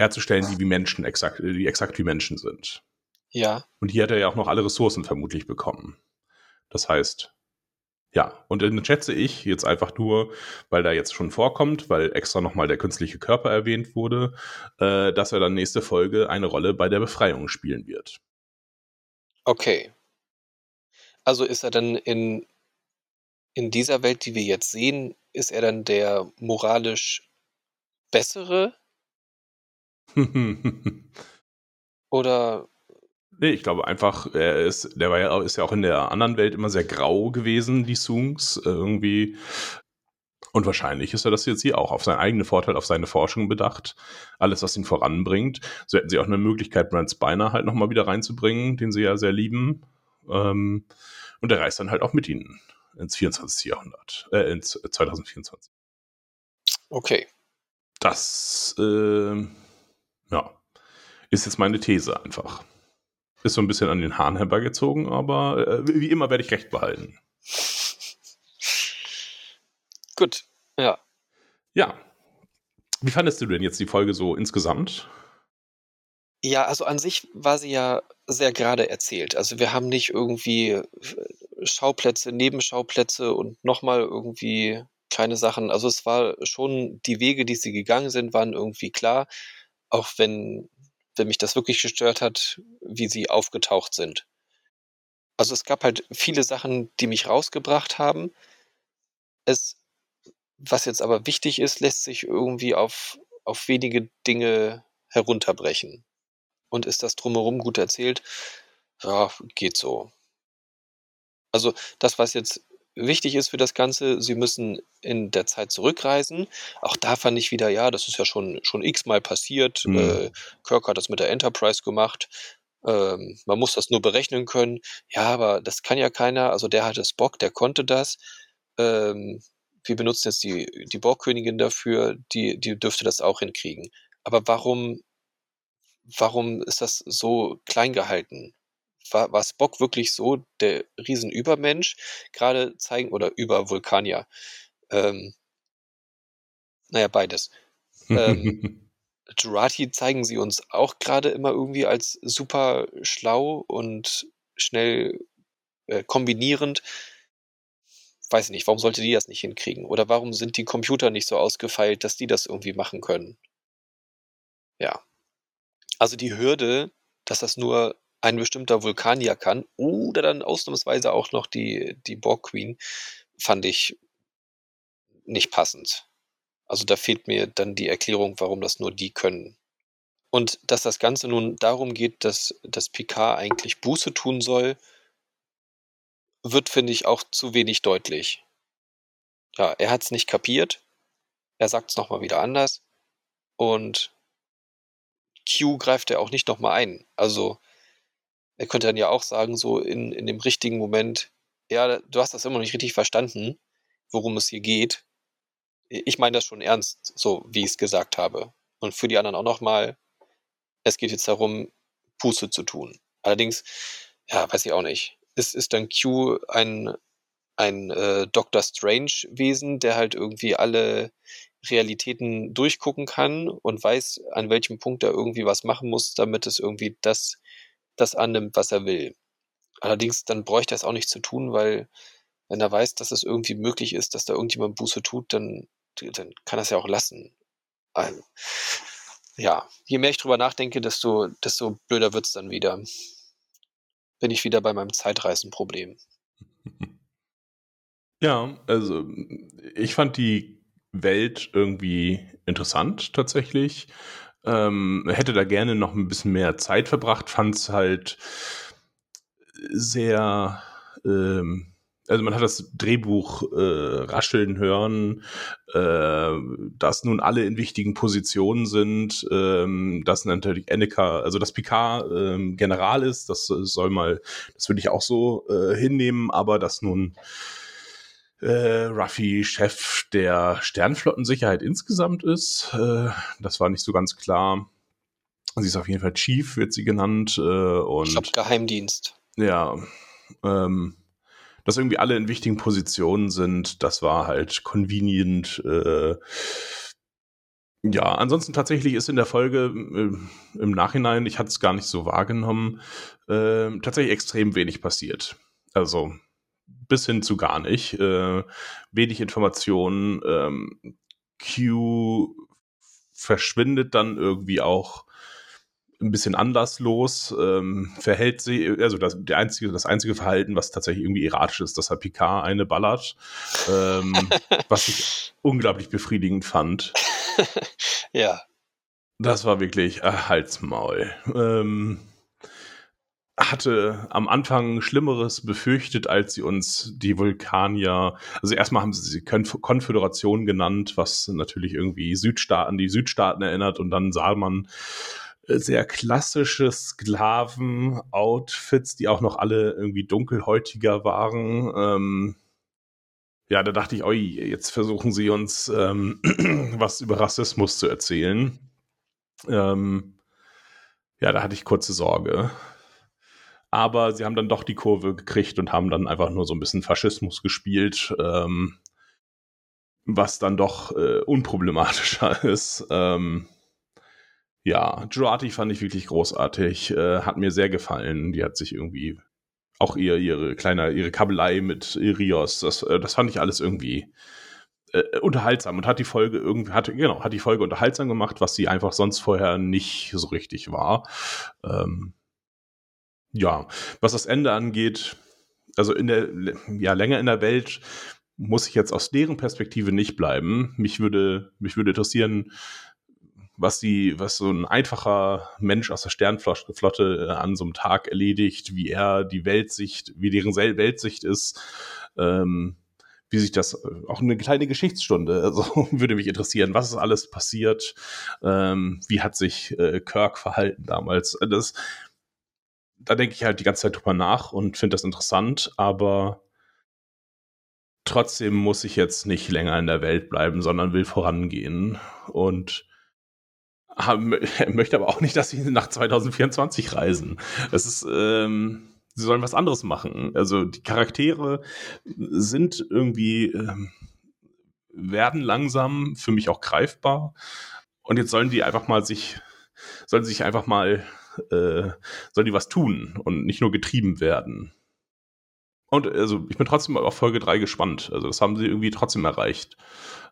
herzustellen, die wie Menschen, exakt, die exakt wie Menschen sind. Ja. Und hier hat er ja auch noch alle Ressourcen vermutlich bekommen. Das heißt, ja, und dann schätze ich jetzt einfach nur, weil da jetzt schon vorkommt, weil extra nochmal der künstliche Körper erwähnt wurde, äh, dass er dann nächste Folge eine Rolle bei der Befreiung spielen wird. Okay. Also ist er dann in, in dieser Welt, die wir jetzt sehen, ist er dann der moralisch bessere? *laughs* Oder Nee, ich glaube einfach, er ist, der war ja, ist ja auch in der anderen Welt immer sehr grau gewesen, die Soongs. Irgendwie Und wahrscheinlich ist er das jetzt hier auch auf seinen eigenen Vorteil, auf seine Forschung bedacht. Alles, was ihn voranbringt. So hätten sie auch eine Möglichkeit, Brent Spiner halt nochmal wieder reinzubringen, den sie ja sehr lieben. Ähm, und er reist dann halt auch mit ihnen ins 24. Jahrhundert, äh, ins 2024. Okay. Das, äh, ja, ist jetzt meine These einfach. Ist so ein bisschen an den Haaren herbeigezogen, aber äh, wie immer werde ich recht behalten. Gut, ja. Ja. Wie fandest du denn jetzt die Folge so insgesamt? Ja, also an sich war sie ja sehr gerade erzählt. Also wir haben nicht irgendwie äh, Schauplätze, Nebenschauplätze und nochmal irgendwie kleine Sachen. Also es war schon, die Wege, die sie gegangen sind, waren irgendwie klar, auch wenn, wenn mich das wirklich gestört hat, wie sie aufgetaucht sind. Also es gab halt viele Sachen, die mich rausgebracht haben. Es was jetzt aber wichtig ist, lässt sich irgendwie auf, auf wenige Dinge herunterbrechen. Und ist das drumherum gut erzählt? Ja, geht so. Also das, was jetzt wichtig ist für das Ganze, sie müssen in der Zeit zurückreisen. Auch da fand ich wieder, ja, das ist ja schon, schon x-mal passiert. Mhm. Äh, Kirk hat das mit der Enterprise gemacht. Ähm, man muss das nur berechnen können. Ja, aber das kann ja keiner. Also der hatte Spock, der konnte das. Ähm, wir benutzen jetzt die, die Borgkönigin dafür, die, die dürfte das auch hinkriegen. Aber warum, warum ist das so klein gehalten? War, war Spock wirklich so der Riesenübermensch? Gerade zeigen, oder über Vulkanier. Ähm, naja, beides. ähm, *laughs* Jurati zeigen sie uns auch gerade immer irgendwie als super schlau und schnell äh, kombinierend weiß ich nicht, warum sollte die das nicht hinkriegen? Oder warum sind die Computer nicht so ausgefeilt, dass die das irgendwie machen können? Ja. Also die Hürde, dass das nur ein bestimmter Vulkanier kann oder dann ausnahmsweise auch noch die, die Borg Queen, fand ich nicht passend. Also da fehlt mir dann die Erklärung, warum das nur die können. Und dass das Ganze nun darum geht, dass, dass Picard eigentlich Buße tun soll, wird, finde ich, auch zu wenig deutlich. Ja, er hat es nicht kapiert. Er sagt es nochmal wieder anders. Und Q greift er auch nicht nochmal ein. Also, er könnte dann ja auch sagen, so in, in dem richtigen Moment, ja, du hast das immer noch nicht richtig verstanden, worum es hier geht. Ich meine das schon ernst, so wie ich es gesagt habe. Und für die anderen auch nochmal, es geht jetzt darum, Puste zu tun. Allerdings, ja, weiß ich auch nicht ist, ist dann Q ein, ein äh, Doctor Strange-Wesen, der halt irgendwie alle Realitäten durchgucken kann und weiß, an welchem Punkt er irgendwie was machen muss, damit es irgendwie das, das annimmt, was er will. Allerdings, dann bräuchte er es auch nicht zu tun, weil wenn er weiß, dass es irgendwie möglich ist, dass da irgendjemand Buße tut, dann, dann kann er es ja auch lassen. Also, ja, je mehr ich drüber nachdenke, desto, desto blöder es dann wieder bin ich wieder bei meinem Zeitreisenproblem. *laughs* Ja, also ich fand die Welt irgendwie interessant tatsächlich. Ähm, hätte da gerne noch ein bisschen mehr Zeit verbracht, fand es halt sehr ähm, also man hat das Drehbuch äh, rascheln hören, äh, dass nun alle in wichtigen Positionen sind, ähm, dass natürlich Enneka, also dass Picard ähm, General ist, das soll mal, das würde ich auch so äh, hinnehmen, aber dass nun äh, Ruffy Chef der Sternflottensicherheit insgesamt ist, äh, das war nicht so ganz klar. Sie ist auf jeden Fall Chief, wird sie genannt. Äh, und, ich glaube Geheimdienst. Ja, ähm, dass irgendwie alle in wichtigen Positionen sind, das war halt convenient. Äh, ja, ansonsten tatsächlich ist in der Folge äh, im Nachhinein, ich hatte es gar nicht so wahrgenommen, äh, tatsächlich extrem wenig passiert. Also bis hin zu gar nicht. Äh, wenig Informationen. Ähm, Q verschwindet dann irgendwie auch ein bisschen anlasslos, ähm, verhält sie, also das, der einzige, das einzige Verhalten, was tatsächlich irgendwie erratisch ist, dass er Picard eine ballert, ähm, was ich *laughs* unglaublich befriedigend fand. ja. Das war wirklich äh, Halsmaul. Ähm, hatte am Anfang Schlimmeres befürchtet, als sie uns die Vulkanier, also erstmal haben sie sie Konföderation genannt, was natürlich irgendwie Südstaaten, die Südstaaten erinnert und dann sah man äh, sehr klassische Sklaven-Outfits, die auch noch alle irgendwie dunkelhäutiger waren. Ähm, ja, da dachte ich, oi, jetzt versuchen sie uns ähm, *clears throat* was über Rassismus zu erzählen. Ähm, ja, da hatte ich kurze Sorge. Aber sie haben dann doch die Kurve gekriegt und haben dann einfach nur so ein bisschen Faschismus gespielt, ähm, was dann doch äh, unproblematischer *laughs* ist. Ähm, ja, Girardi fand ich wirklich großartig, äh, hat mir sehr gefallen. Die hat sich irgendwie auch ihr, ihre kleine, ihre Kabelei mit Rios, das, äh, das fand ich alles irgendwie äh, unterhaltsam und hat die Folge irgendwie, hat, genau, hat die Folge unterhaltsam gemacht, was sie einfach sonst vorher nicht so richtig war. Ähm, ja, was das Ende angeht, also in der, ja, länger in der Welt muss ich jetzt aus deren Perspektive nicht bleiben. Mich würde, mich würde interessieren, was die, was so ein einfacher Mensch aus der Sternflotte äh, an so einem Tag erledigt, wie er die Weltsicht, wie deren Weltsicht ist, ähm, wie sich das, äh, auch eine kleine Geschichtsstunde, also *laughs* würde mich interessieren, was ist alles passiert, ähm, wie hat sich äh, Kirk verhalten damals. Das, da denke ich halt die ganze Zeit drüber nach und finde das interessant, aber trotzdem muss ich jetzt nicht länger in der Welt bleiben, sondern will vorangehen und *laughs* möchte aber auch nicht, dass sie nach 2024 reisen. Das ist, ähm, sie sollen was anderes machen. Also die Charaktere sind irgendwie, ähm, werden langsam für mich auch greifbar. Und jetzt sollen die einfach mal sich, sollen sich einfach mal, äh, sollen die was tun und nicht nur getrieben werden. Und also ich bin trotzdem auf Folge 3 gespannt. Also das haben sie irgendwie trotzdem erreicht.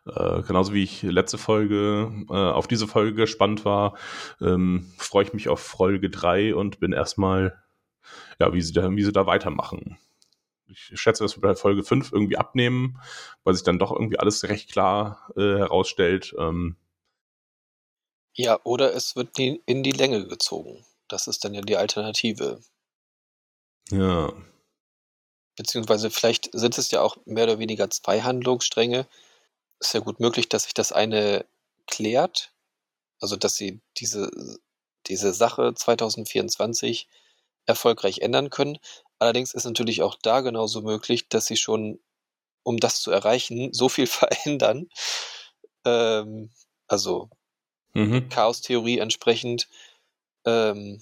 Äh, genauso wie ich letzte Folge äh, auf diese Folge gespannt war, ähm, freue ich mich auf Folge 3 und bin erstmal, ja, wie sie da, wie sie da weitermachen. Ich schätze, dass wir bei Folge 5 irgendwie abnehmen, weil sich dann doch irgendwie alles recht klar äh, herausstellt. Ähm, ja, oder es wird in die Länge gezogen. Das ist dann ja die Alternative. Ja. Beziehungsweise vielleicht sind es ja auch mehr oder weniger zwei Handlungsstränge, ist ja gut möglich, dass sich das eine klärt, also dass sie diese, diese Sache 2024 erfolgreich ändern können. Allerdings ist natürlich auch da genauso möglich, dass sie schon, um das zu erreichen, so viel *laughs* verändern. Ähm, also mhm. Chaos-Theorie entsprechend, ähm,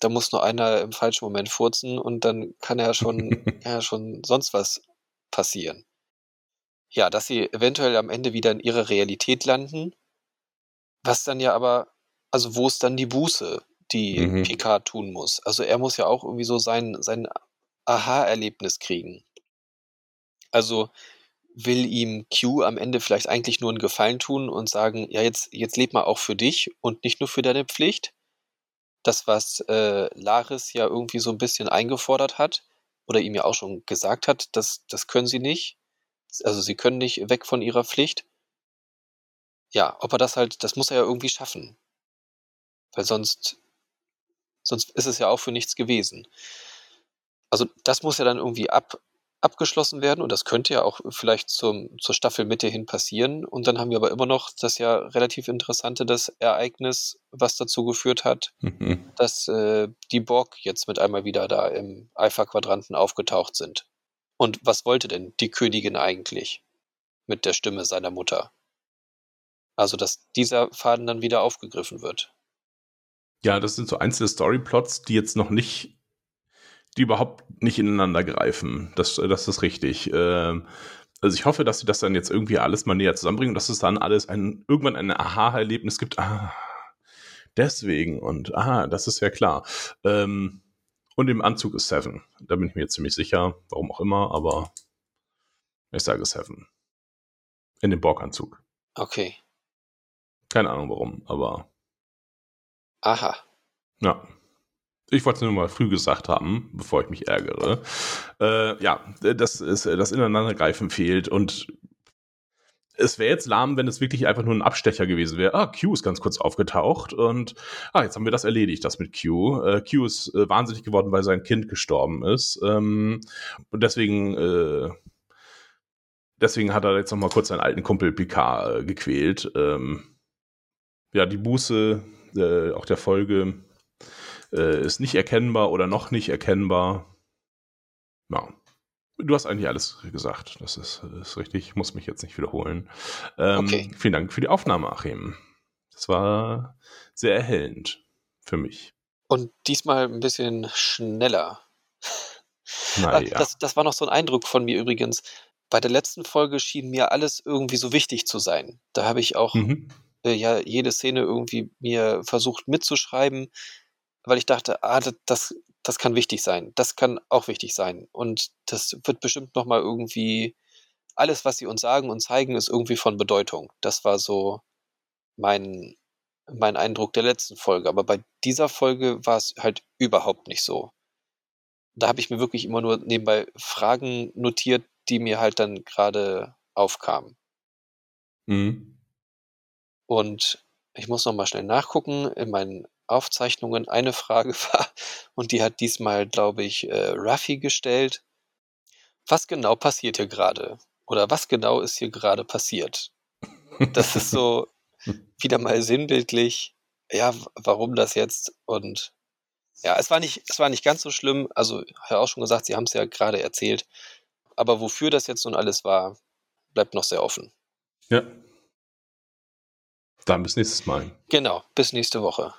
da muss nur einer im falschen Moment furzen und dann kann ja schon, *laughs* kann ja schon sonst was passieren. Ja, dass sie eventuell am Ende wieder in ihrer Realität landen, was dann ja aber also, wo ist dann die Buße, die Mhm. Picard tun muss? Also, er muss ja auch irgendwie so sein sein Aha-Erlebnis kriegen. Also, will ihm Q am Ende vielleicht eigentlich nur einen Gefallen tun und sagen: „Ja, jetzt jetzt leb mal auch für dich und nicht nur für deine Pflicht?“ Das, was, äh, Laris ja irgendwie so ein bisschen eingefordert hat oder ihm ja auch schon gesagt hat, das das können sie nicht. Also, sie können nicht weg von ihrer Pflicht. Ja, ob er das halt das muss er ja irgendwie schaffen. Weil sonst sonst ist es ja auch für nichts gewesen. Also, das muss ja dann irgendwie ab abgeschlossen werden und das könnte ja auch vielleicht zum zur Staffelmitte hin passieren und dann haben wir aber immer noch das ja relativ interessante das Ereignis, was dazu geführt hat, mhm. dass, äh, die Borg jetzt mit einmal wieder da im Alpha-Quadranten aufgetaucht sind. Und was wollte denn die Königin eigentlich mit der Stimme seiner Mutter? Also, dass dieser Faden dann wieder aufgegriffen wird. Ja, das sind so einzelne Storyplots, die jetzt noch nicht, die überhaupt nicht ineinander greifen. Das, das ist richtig. Ähm, also ich hoffe, dass sie das dann jetzt irgendwie alles mal näher zusammenbringen und dass es dann alles ein, irgendwann ein Aha-Erlebnis gibt. Ah, deswegen und aha, das ist ja klar. Ähm, und im Anzug ist Seven. Da bin ich mir jetzt ziemlich sicher, warum auch immer, aber ich sage Seven. In dem Borg-Anzug. Okay. Keine Ahnung warum, aber. Aha. Ja. Ich wollte es nur mal früh gesagt haben, bevor ich mich ärgere. Äh, ja, das ist das Ineinandergreifen fehlt und es wäre jetzt lahm, wenn es wirklich einfach nur ein Abstecher gewesen wäre. Ah, Q ist ganz kurz aufgetaucht und ah, jetzt haben wir das erledigt, das mit Q. Äh, Q ist äh, wahnsinnig geworden, weil sein Kind gestorben ist. Ähm, und deswegen, äh, deswegen hat er jetzt noch mal kurz seinen alten Kumpel Picard äh, gequält. Ähm, ja, die Buße äh, auch der Folge äh, ist nicht erkennbar oder noch nicht erkennbar. Ja, Du hast eigentlich alles gesagt. Das ist, ist richtig. Ich muss mich jetzt nicht wiederholen. Ähm, okay. Vielen Dank für die Aufnahme, Achim. Das war sehr erhellend für mich. Und diesmal ein bisschen schneller. Naja. Das, das war noch so ein Eindruck von mir übrigens. Bei der letzten Folge schien mir alles irgendwie so wichtig zu sein. Da habe ich auch mhm. äh, ja jede Szene irgendwie mir versucht mitzuschreiben, weil ich dachte, ah, das, das kann wichtig sein. Das kann auch wichtig sein. Und das wird bestimmt nochmal irgendwie, alles, was sie uns sagen und zeigen, ist irgendwie von Bedeutung. Das war so mein, mein Eindruck der letzten Folge. Aber bei dieser Folge war es halt überhaupt nicht so. Da habe ich mir wirklich immer nur nebenbei Fragen notiert, die mir halt dann gerade aufkamen. Mhm. Und ich muss nochmal schnell nachgucken in meinen Aufzeichnungen eine Frage *laughs* war, und die hat diesmal, glaube ich, äh, Raffi gestellt. Was genau passiert hier gerade? Oder was genau ist hier gerade passiert? Das ist so *laughs* wieder mal sinnbildlich. Ja, warum das jetzt? Und ja, es war nicht, es war nicht ganz so schlimm. Also, ich habe auch schon gesagt, Sie haben es ja gerade erzählt. Aber wofür das jetzt nun alles war, bleibt noch sehr offen. Ja. Dann bis nächstes Mal. Genau, bis nächste Woche.